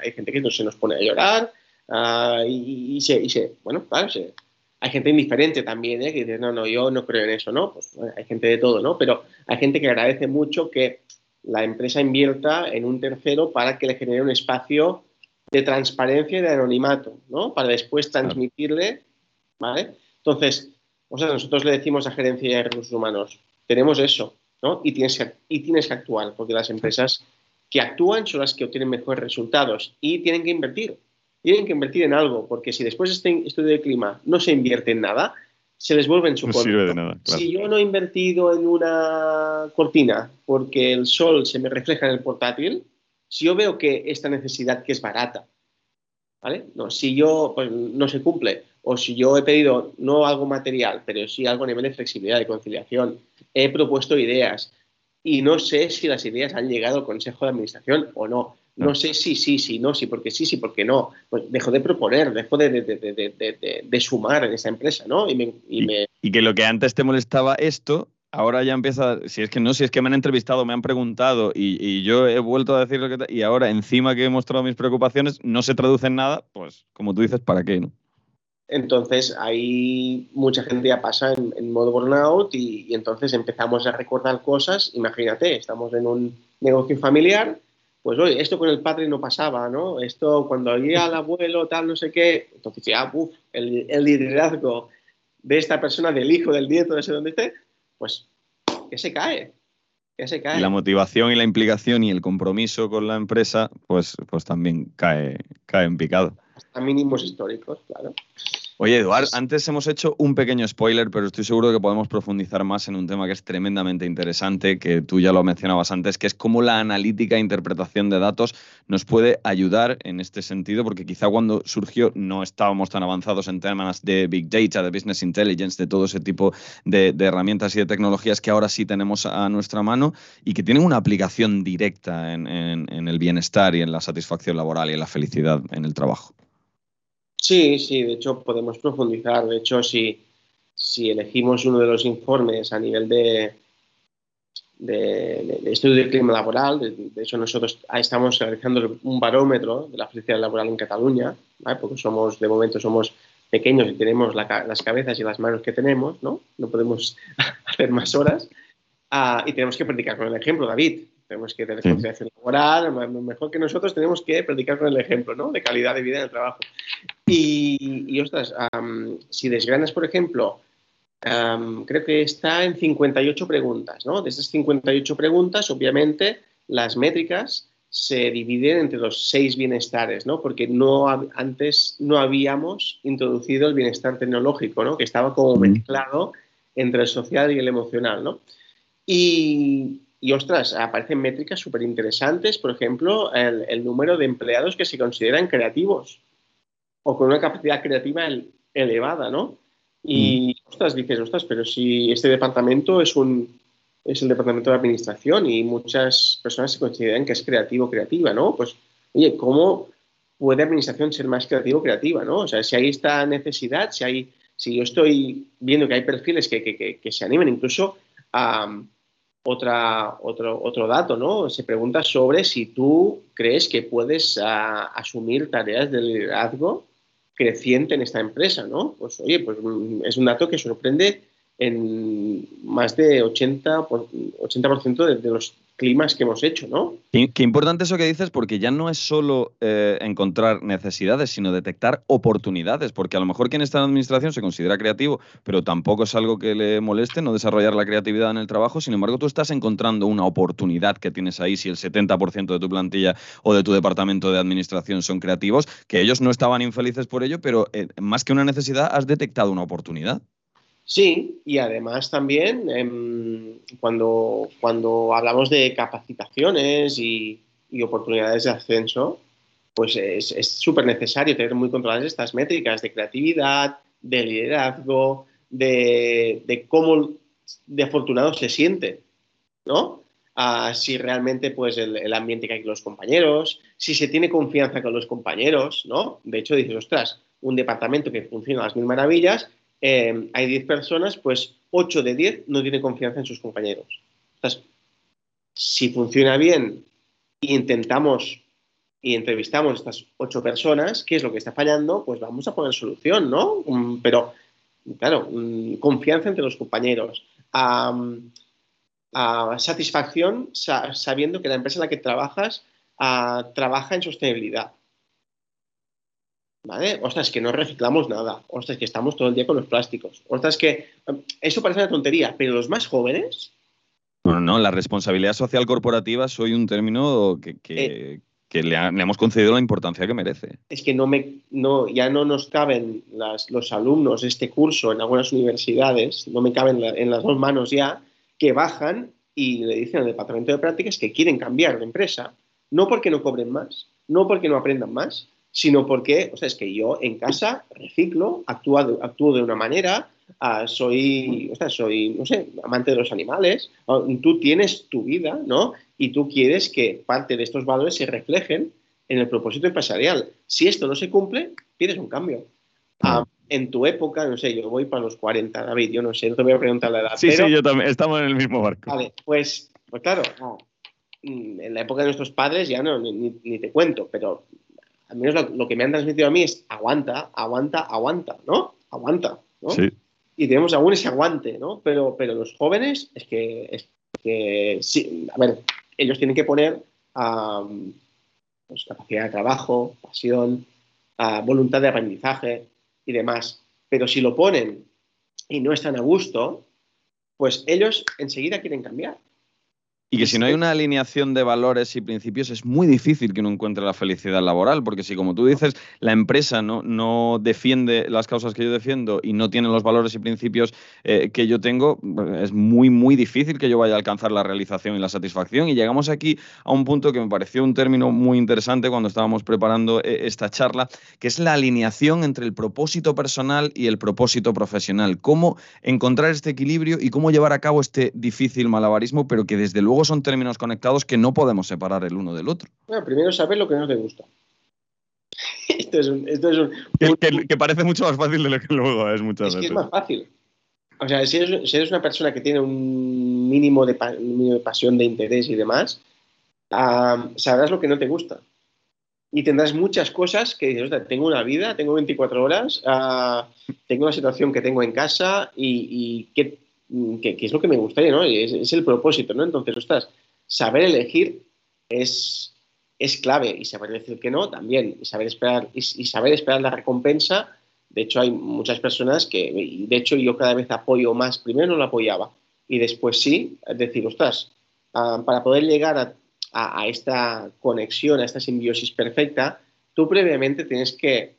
hay gente que se nos pone a llorar ah, y, se, bueno, claro, hay gente indiferente también, ¿eh? Que dice, no, no, yo no creo en eso, ¿no? Pues hay gente de todo, ¿no? Pero hay gente que agradece mucho que la empresa invierta en un tercero para que le genere un espacio de transparencia y de anonimato, ¿no? Para después transmitirle, ¿vale? Entonces, o sea, nosotros le decimos a gerencia de recursos humanos, tenemos eso, ¿no? Y tienes, que, y tienes que actuar, porque las empresas que actúan son las que obtienen mejores resultados y tienen que invertir. Tienen que invertir en algo, porque si después de este estudio de clima no se invierte en nada, se les vuelve en su no sirve de nada, Si yo no he invertido en una cortina porque el sol se me refleja en el portátil, si yo veo que esta necesidad que es barata, ¿vale? No, si yo pues, no se cumple, o si yo he pedido no algo material, pero sí algo a nivel de flexibilidad, de conciliación, he propuesto ideas y no sé si las ideas han llegado al Consejo de Administración o no. No sé si sí, sí, no, sí, porque sí, sí, porque no. Pues dejo de proponer, dejo de, de, sumar en esa empresa, ¿no? Y, y que lo que antes te molestaba esto, ahora ya empieza, si es que no, si es que me han entrevistado, me han preguntado y, yo he vuelto a decir lo que y ahora encima que he mostrado mis preocupaciones no se traduce en nada, pues como tú dices, ¿para qué? No? Entonces ahí mucha gente ya pasa en, modo burnout y, entonces empezamos a recordar cosas, imagínate, estamos en un negocio familiar, pues oye, esto con el padre no pasaba, ¿no? Esto cuando había el abuelo, tal, no sé qué, entonces ya, uff, el, el liderazgo de esta persona, del hijo, del nieto, no sé dónde esté, pues que se cae. Que se cae. la motivación y la implicación y el compromiso con la empresa, pues, pues también cae, cae en picado. Hasta mínimos históricos, claro. Oye, Eduard, antes hemos hecho un pequeño spoiler, pero estoy seguro que podemos profundizar más en un tema que es tremendamente interesante, que tú ya lo mencionabas antes, que es cómo la analítica e interpretación de datos nos puede ayudar en este sentido, porque quizá cuando surgió no estábamos tan avanzados en temas de Big Data, de Business Intelligence, de todo ese tipo de, herramientas y de tecnologías que ahora sí tenemos a nuestra mano y que tienen una aplicación directa en el bienestar y en la satisfacción laboral y en la felicidad en el trabajo. Sí, sí, de hecho podemos profundizar. De hecho, si, elegimos uno de los informes a nivel de, de, estudio de clima laboral, de, hecho nosotros estamos realizando un barómetro de la felicidad laboral en Cataluña, porque somos, de momento somos pequeños y tenemos las cabezas y las manos que tenemos, ¿no? No podemos hacer más horas. Ah, y tenemos que predicar con el ejemplo, David. Tenemos que tener conciencia laboral, mejor que nosotros tenemos que predicar con el ejemplo, ¿no? De calidad de vida en el trabajo. Y, ostras, si desgranas, por ejemplo, creo que está en 58 preguntas, ¿no? De esas 58 preguntas, obviamente, las métricas se dividen entre los seis bienestares, ¿no? Porque no, antes no habíamos introducido el bienestar tecnológico, ¿no? Que estaba como mezclado entre el social y el emocional, ¿no? Y, y ostras, aparecen métricas súper interesantes, por ejemplo, el, número de empleados que se consideran creativos o con una capacidad creativa elevada, ¿no? Y, mm. ostras, dices, ostras, pero si este departamento es un es el departamento de administración y muchas personas se consideran que es creativo creativa, ¿no? Pues, oye, ¿cómo puede administración ser más creativo creativa, ¿no? O sea, si hay esta necesidad, si hay, si yo estoy viendo que hay perfiles que, que, que se animen incluso a otra, otro, otro dato, ¿no? Se pregunta sobre si tú crees que puedes ah, asumir tareas de liderazgo creciente en esta empresa, ¿no? Pues oye, pues mm, es un dato que sorprende en más de 80%, 80 de, de los climas que hemos hecho, ¿no? Qué, importante eso que dices, porque ya no es solo eh, encontrar necesidades, sino detectar oportunidades, porque a lo mejor quien está en administración se considera creativo, pero tampoco es algo que le moleste no desarrollar la creatividad en el trabajo, sin embargo tú estás encontrando una oportunidad que tienes ahí si el 70% de tu plantilla o de tu departamento de administración son creativos, que ellos no estaban infelices por ello, pero eh, más que una necesidad has detectado una oportunidad. Sí, y además también em, cuando, cuando hablamos de capacitaciones y, oportunidades de ascenso, pues es súper necesario tener muy controladas estas métricas de creatividad, de liderazgo, de, cómo de afortunado se siente, ¿no? Ah, si realmente pues el, ambiente que hay con los compañeros, si se tiene confianza con los compañeros, ¿no? De hecho dices, ostras, un departamento que funciona a las mil maravillas eh, hay 10 personas, pues 8 de 10 no tienen confianza en sus compañeros. Entonces, si funciona bien e intentamos y entrevistamos a estas 8 personas, ¿qué es lo que está fallando? Pues vamos a poner solución, ¿no? Pero, claro, confianza entre los compañeros. satisfacción sabiendo que la empresa en la que trabajas ah, trabaja en sostenibilidad. ¿Vale? Ostras, que no reciclamos nada. Ostras, que estamos todo el día con los plásticos. Ostras, que em, eso parece una tontería, pero los más jóvenes. Bueno, no, la responsabilidad social corporativa soy un término que, eh. le, hemos concedido la importancia que merece. Es que no me, no, ya no nos caben los alumnos de este curso en algunas universidades, no me caben en las dos manos ya, que bajan y le dicen al departamento de prácticas que quieren cambiar de empresa. No porque no cobren más, no porque no aprendan más, sino porque, o sea, es que yo en casa reciclo, actúo de, actúo de una manera, ah, soy, o sea, soy, no sé, amante de los animales, ah, tú tienes tu vida, ¿no? Y tú quieres que parte de estos valores se reflejen en el propósito empresarial. Si esto no se cumple, pides un cambio. Ah, en tu época, no sé, yo voy para los 40, David, yo no sé, no te voy a preguntar la edad. Sí, sí, yo también, estamos en el mismo barco. Vale, pues, pues claro, mm, en la época de nuestros padres ya no, ni, ni te cuento, pero al menos lo, que me han transmitido a mí es aguanta, aguanta, aguanta, ¿no? Aguanta, ¿no? Sí. Y tenemos aún ese aguante, ¿no? Pero, pero los jóvenes es que, es que sí, a ver, ellos tienen que poner pues, capacidad de trabajo, pasión, voluntad de aprendizaje y demás. Pero si lo ponen y no están a gusto, pues ellos enseguida quieren cambiar. Y que si no hay una alineación de valores y principios, es muy difícil que uno encuentre la felicidad laboral, porque si, como tú dices, la empresa no, no defiende las causas que yo defiendo y no tiene los valores y principios eh, que yo tengo, es muy, muy difícil que yo vaya a alcanzar la realización y la satisfacción. Y llegamos aquí a un punto que me pareció un término muy interesante cuando estábamos preparando eh, esta charla, que es la alineación entre el propósito personal y el propósito profesional. Cómo encontrar este equilibrio y cómo llevar a cabo este difícil malabarismo, pero que desde luego son términos conectados que no podemos separar el uno del otro. Bueno, primero saber lo que no te gusta. esto es un, esto es un, que, parece mucho más fácil de lo que luego es muchas es veces. Que es más fácil. O sea, si eres, una persona que tiene un mínimo de, de pasión, de interés y demás, sabrás lo que no te gusta. Y tendrás muchas cosas que dices, tengo una vida, tengo 24 horas, uh, tengo una situación que tengo en casa y, y qué Mm, que, es lo que me gustaría, ¿no? Es, es, el propósito, ¿no? Entonces, ostras, saber elegir es, es clave y saber decir que no también y saber esperar, y, saber esperar la recompensa De hecho, hay muchas personas que, de hecho, yo cada vez apoyo más, primero no lo apoyaba y después sí, decir, ostras, ah, para poder llegar a, esta conexión, a esta simbiosis perfecta, tú previamente tienes que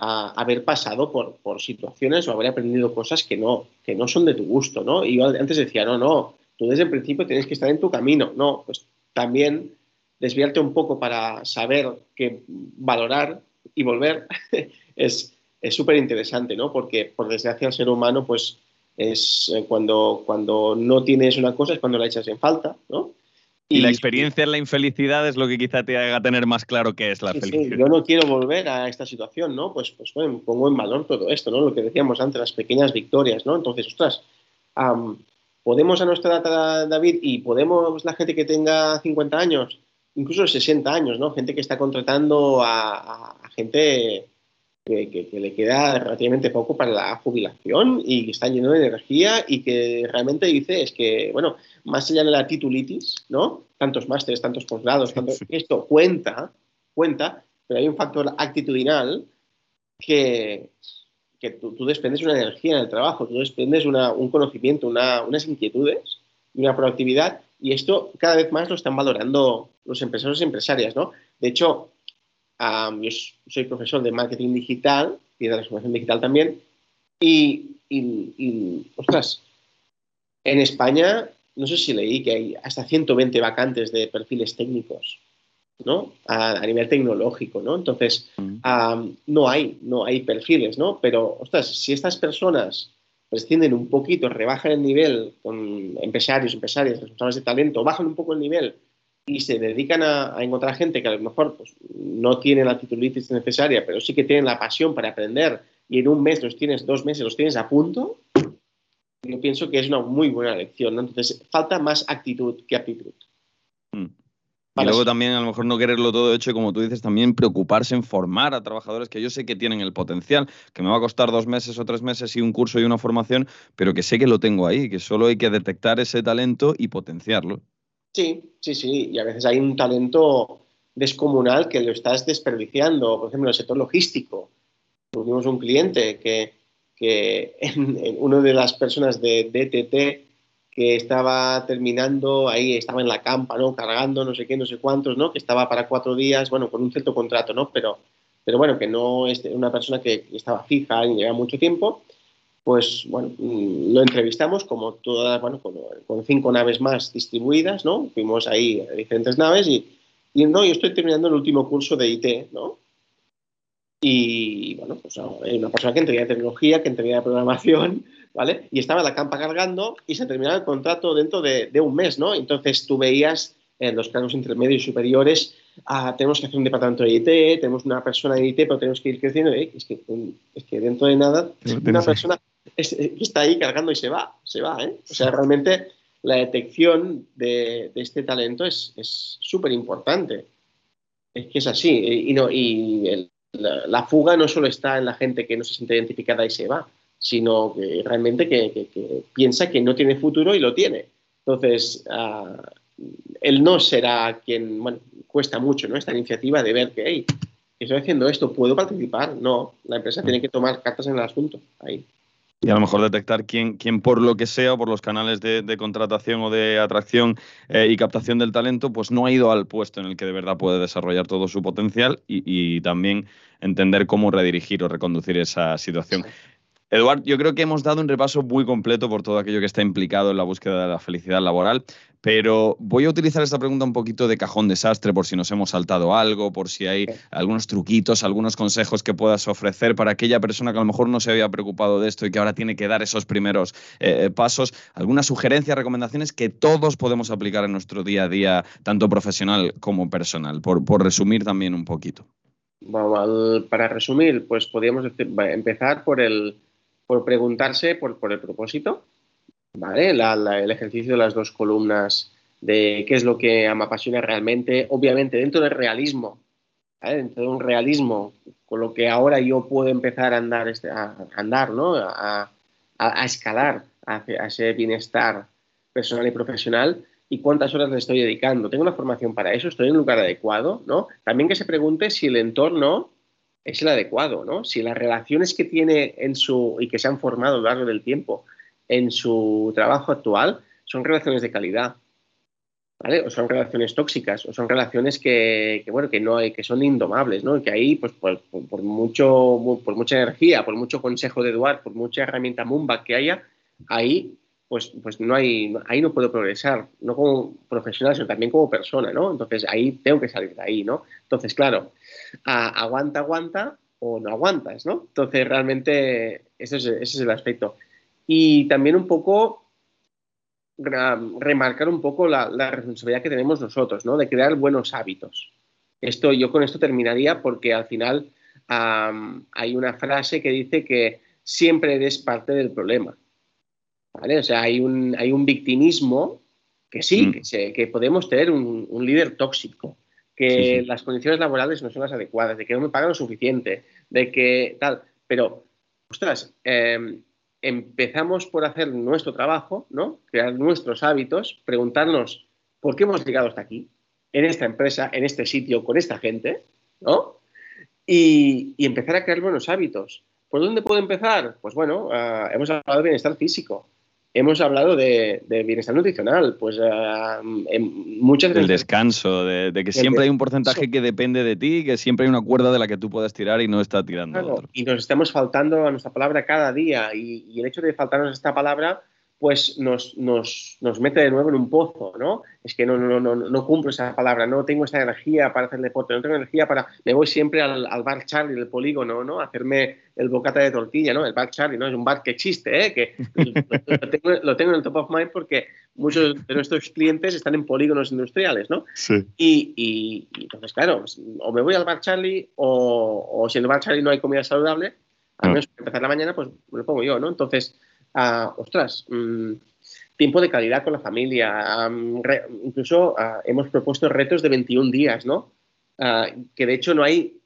ah, haber pasado por, situaciones o haber aprendido cosas que no, que no son de tu gusto, ¿no? Y yo antes decía, no, no, tú desde el principio tienes que estar en tu camino, no, pues también desviarte un poco para saber que valorar y volver es súper interesante, ¿no? Porque por desgracia el ser humano, pues es eh, cuando, cuando no tienes una cosa es cuando la echas en falta, ¿no? Y, la experiencia en la infelicidad es lo que quizá te haga tener más claro qué es la felicidad. yo no quiero volver a esta situación, ¿no? Pues, pues bueno, pongo en valor todo esto, ¿no? Lo que decíamos antes, las pequeñas victorias, ¿no? Entonces, ostras, podemos a nuestra edad, David, y podemos la gente que tenga 50 años, incluso 60 años, ¿no? Gente que está contratando a, gente que, le queda relativamente poco para la jubilación y que está lleno de energía y que realmente dice es que, bueno, más allá de la titulitis, ¿no? Tantos másteres, tantos posgrados, tanto, esto cuenta, cuenta, pero hay un factor actitudinal que, que tú, desprendes una energía en el trabajo, tú desprendes un conocimiento, unas inquietudes y una proactividad y esto cada vez más lo están valorando los empresarios y empresarias, ¿no? De hecho, yo soy profesor de marketing digital y de transformación digital también y, y, ostras, en España, no sé si leí que hay hasta 120 vacantes de perfiles técnicos ¿no? A, nivel tecnológico, ¿no? Entonces, mm. no hay, no hay perfiles, ¿no? Pero, ostras, si estas personas prescinden un poquito, rebajan el nivel con empresarios, empresarias, responsables de talento, bajan un poco el nivel y se dedican a, encontrar gente que a lo mejor pues, no tiene la titulitis necesaria, pero sí que tienen la pasión para aprender y en un mes los tienes, dos meses los tienes a punto, yo pienso que es una muy buena lección, ¿no? Entonces, falta más actitud que aptitud. Mm. Y luego también a lo mejor no quererlo todo hecho y como tú dices, también preocuparse en formar a trabajadores que yo sé que tienen el potencial, que me va a costar dos meses o tres meses y un curso y una formación, pero que sé que lo tengo ahí, que solo hay que detectar ese talento y potenciarlo. Sí, sí, sí. Y a veces hay un talento descomunal que lo estás desperdiciando. Por ejemplo, en el sector logístico. Tuvimos un cliente que, que en, una de las personas de DTT que estaba terminando ahí, estaba en la campa, ¿no? Cargando no sé qué, no sé cuántos, ¿no? Que estaba para cuatro días, bueno, con un cierto contrato, ¿no? Pero, pero bueno, que no es una persona que estaba fija y lleva mucho tiempo, pues bueno, mm, lo entrevistamos como todas, bueno, con, cinco naves más distribuidas, ¿no? Fuimos ahí a diferentes naves y, y no, yo estoy terminando el último curso de IT, ¿no? Y bueno, pues una persona que entendía tecnología, que entendía programación, ¿vale? Y estaba la campa cargando y se terminaba el contrato dentro de, un mes, ¿no? Entonces tú veías en los cargos intermedios y superiores, ah, tenemos que hacer un departamento de IT, tenemos una persona de IT, pero tenemos que ir creciendo. ¿eh? Es, que, es que dentro de nada, una persona está ahí cargando y se va, se va, ¿eh? O sea, realmente la detección de, este talento es súper importante. Es que es así. Y, no, y la, fuga no solo está en la gente que no se siente identificada y se va, sino que realmente que, piensa que no tiene futuro y lo tiene. Entonces, uh, él no será quien, bueno, cuesta mucho ¿no? esta iniciativa de ver que, hey, estoy haciendo esto, ¿puedo participar? No, la empresa tiene que tomar cartas en el asunto. Ahí. Y a lo mejor detectar quién, quién por lo que sea, por los canales de, contratación o de atracción eh, y captación del talento, pues no ha ido al puesto en el que de verdad puede desarrollar todo su potencial y, y también entender cómo redirigir o reconducir esa situación. Eduard, yo creo que hemos dado un repaso muy completo por todo aquello que está implicado en la búsqueda de la felicidad laboral, pero voy a utilizar esta pregunta un poquito de cajón desastre por si nos hemos saltado algo, por si hay algunos truquitos, algunos consejos que puedas ofrecer para aquella persona que a lo mejor no se había preocupado de esto y que ahora tiene que dar esos primeros eh, pasos, algunas sugerencias, recomendaciones que todos podemos aplicar en nuestro día a día, tanto profesional como personal, por, por resumir también un poquito. Bueno, para resumir, pues podríamos empezar por el, por preguntarse por, el propósito, ¿vale? el ejercicio de las dos columnas de qué es lo que me apasiona realmente, obviamente dentro del realismo, dentro de un realismo, con lo que ahora yo puedo empezar a andar, este, a, andar ¿no? a, escalar hacia ese bienestar personal y profesional y cuántas horas le estoy dedicando. ¿Tengo una formación para eso? ¿Estoy en un lugar adecuado? ¿no? También que se pregunte si el entorno es el adecuado, ¿no? Si las relaciones que tiene en su y que se han formado a lo largo del tiempo en su trabajo actual son relaciones de calidad, ¿vale? O son relaciones tóxicas, o son relaciones que, bueno, que no hay, que son indomables, ¿no? Y que ahí, pues, por, mucho, por mucha energía, por mucho consejo de Eduard, por mucha herramienta Mumba que haya, ahí, pues, pues no hay, ahí no puedo progresar, no como profesional, sino también como persona, ¿no? Entonces ahí tengo que salir de ahí, ¿no? Entonces, claro, aguanta, aguanta o no aguantas, ¿no? Entonces, realmente ese es, es el aspecto. Y también un poco remarcar un poco la, responsabilidad que tenemos nosotros, ¿no? De crear buenos hábitos. Esto, yo con esto terminaría porque al final hay una frase que dice que siempre eres parte del problema. ¿Vale? O sea, hay un, hay un victimismo que sí, mm. que, podemos tener un, líder tóxico, que las condiciones laborales no son las adecuadas, de que no me pagan lo suficiente, de que tal. Pero, ostras, eh, empezamos por hacer nuestro trabajo, ¿no? crear nuestros hábitos, preguntarnos por qué hemos llegado hasta aquí, en esta empresa, en este sitio, con esta gente, ¿no? Y, empezar a crear buenos hábitos. ¿Por dónde puedo empezar? Pues bueno, ah, hemos hablado de bienestar físico, hemos hablado de, bienestar nutricional, pues uh, en muchas El descanso, de, que siempre hay un porcentaje que depende de ti, que siempre hay una cuerda de la que tú puedes tirar y no está tirando Y nos estamos faltando a nuestra palabra cada día y, y el hecho de faltarnos esta palabra pues nos, nos, nos, mete de nuevo en un pozo, ¿no? Es que no, no, no, no cumplo esa palabra, no tengo esa energía para hacer deporte, no tengo energía para... Me voy siempre al, al bar Charlie del polígono, ¿no? A hacerme el bocata de tortilla, ¿no? El bar Charlie, ¿no? Es un bar que existe, ¿eh? Que lo, tengo, lo tengo en el top of mind porque muchos de nuestros clientes están en polígonos industriales, ¿no? Sí. Y, y, entonces, claro, o me voy al bar Charlie o, o si en el bar Charlie no hay comida saludable, al menos para empezar la mañana, pues me lo pongo yo, ¿no? Entonces ostras, mm, tiempo de calidad con la familia. incluso ah, hemos propuesto retos de 21 días, ¿no? Ah, que de hecho no hay,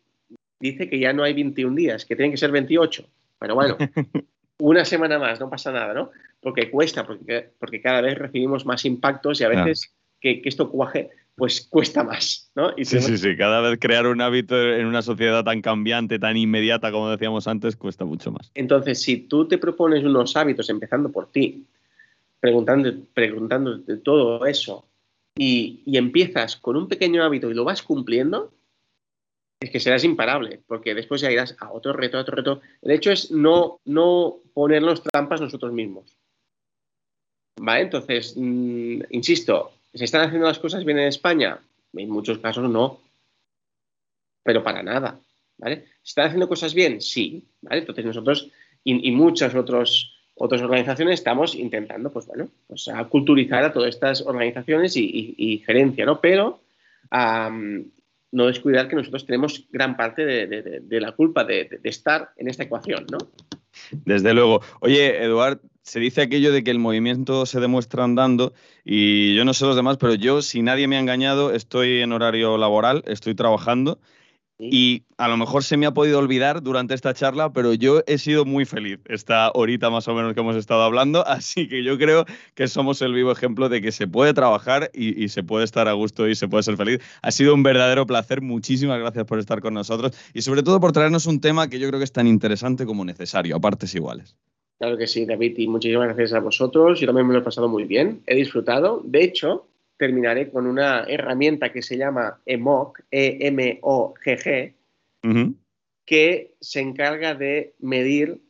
dice que ya no hay 21 días, que tienen que ser 28. Pero bueno, una semana más, no pasa nada, ¿no? Porque cuesta, porque, porque cada vez recibimos más impactos y a veces que, que, esto cuaje, pues cuesta más, ¿no? sí, sí, sí, cada vez crear un hábito en una sociedad tan cambiante, tan inmediata como decíamos antes, cuesta mucho más. Entonces, si tú te propones unos hábitos empezando por ti, preguntando, preguntándote todo eso, y, empiezas con un pequeño hábito y lo vas cumpliendo, es que serás imparable, porque después ya irás a otro reto, a otro reto. El hecho es no, no ponernos trampas nosotros mismos. ¿Vale? Entonces, mm, insisto, ¿Se están haciendo las cosas bien en España? En muchos casos no, pero para nada. ¿vale? ¿Se están haciendo cosas bien? Sí. ¿vale? Entonces nosotros y, muchas otras organizaciones estamos intentando pues, bueno, pues, a culturizar a todas estas organizaciones y, gerencia, ¿no? pero no descuidar que nosotros tenemos gran parte de, la culpa de, estar en esta ecuación. ¿no? Desde luego. Oye, Eduard, se dice aquello de que el movimiento se demuestra andando y yo no sé los demás, pero yo, si nadie me ha engañado, estoy en horario laboral, estoy trabajando y a lo mejor se me ha podido olvidar durante esta charla, pero yo he sido muy feliz esta horita más o menos que hemos estado hablando, así que yo creo que somos el vivo ejemplo de que se puede trabajar y, y, se puede estar a gusto y se puede ser feliz. Ha sido un verdadero placer, muchísimas gracias por estar con nosotros y sobre todo por traernos un tema que yo creo que es tan interesante como necesario, a partes iguales. Claro que sí, David, y muchísimas gracias a vosotros. Yo también me lo he pasado muy bien, he disfrutado. De hecho, terminaré con una herramienta que se llama EMOG, E-M-O-G-G, que se encarga de medir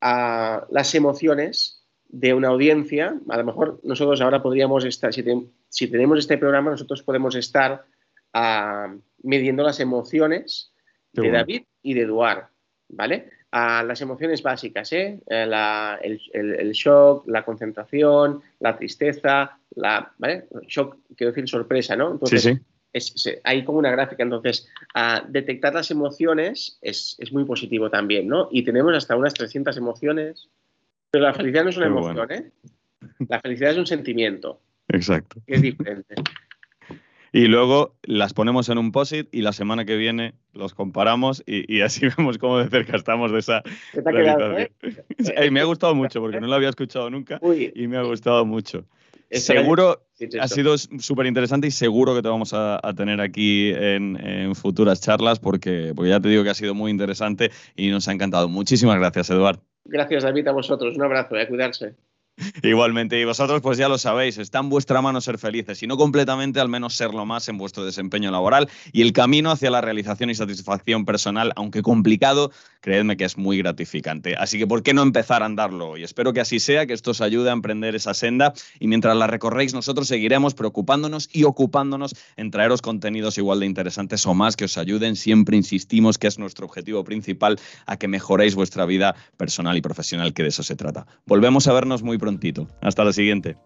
ah, las emociones de una audiencia. A lo mejor nosotros ahora podríamos estar, si, tenemos este programa, nosotros podemos estar ah, midiendo las emociones de David y de Eduard, ¿vale? Las emociones básicas, ¿eh? eh el, shock, la concentración, la tristeza, la, ¿vale? Shock, quiero decir sorpresa, ¿no? Entonces, sí, sí. hay como una gráfica, entonces detectar las emociones es, muy positivo también, ¿no? Y tenemos hasta unas 300 emociones, pero la felicidad no es una emoción, ¿eh? La felicidad es un sentimiento. Exacto. es diferente. Y luego las ponemos en un POSIT y la semana que viene los comparamos y, así vemos cómo de cerca estamos de esa quedado, ¿eh? me ha gustado mucho porque no lo había escuchado nunca y me ha gustado mucho. seguro, ha sido súper interesante y seguro que te vamos a, tener aquí en, futuras charlas porque, porque ya te digo que ha sido muy interesante y nos ha encantado. Muchísimas gracias, Eduard. Gracias, David, a vosotros. Un abrazo, y a cuidarse. Igualmente, y vosotros pues ya lo sabéis, está en vuestra mano ser felices, y no completamente, al menos serlo más en vuestro desempeño laboral y el camino hacia la realización y satisfacción personal, aunque complicado, creedme que es muy gratificante. Así que, ¿por qué no empezar a andarlo hoy? Espero que así sea, que esto os ayude a emprender esa senda y mientras la recorréis, nosotros seguiremos preocupándonos y ocupándonos en traeros contenidos igual de interesantes o más que os ayuden. Siempre insistimos que es nuestro objetivo principal a que mejoréis vuestra vida personal y profesional, que de eso se trata. Volvemos a vernos muy Hasta la siguiente.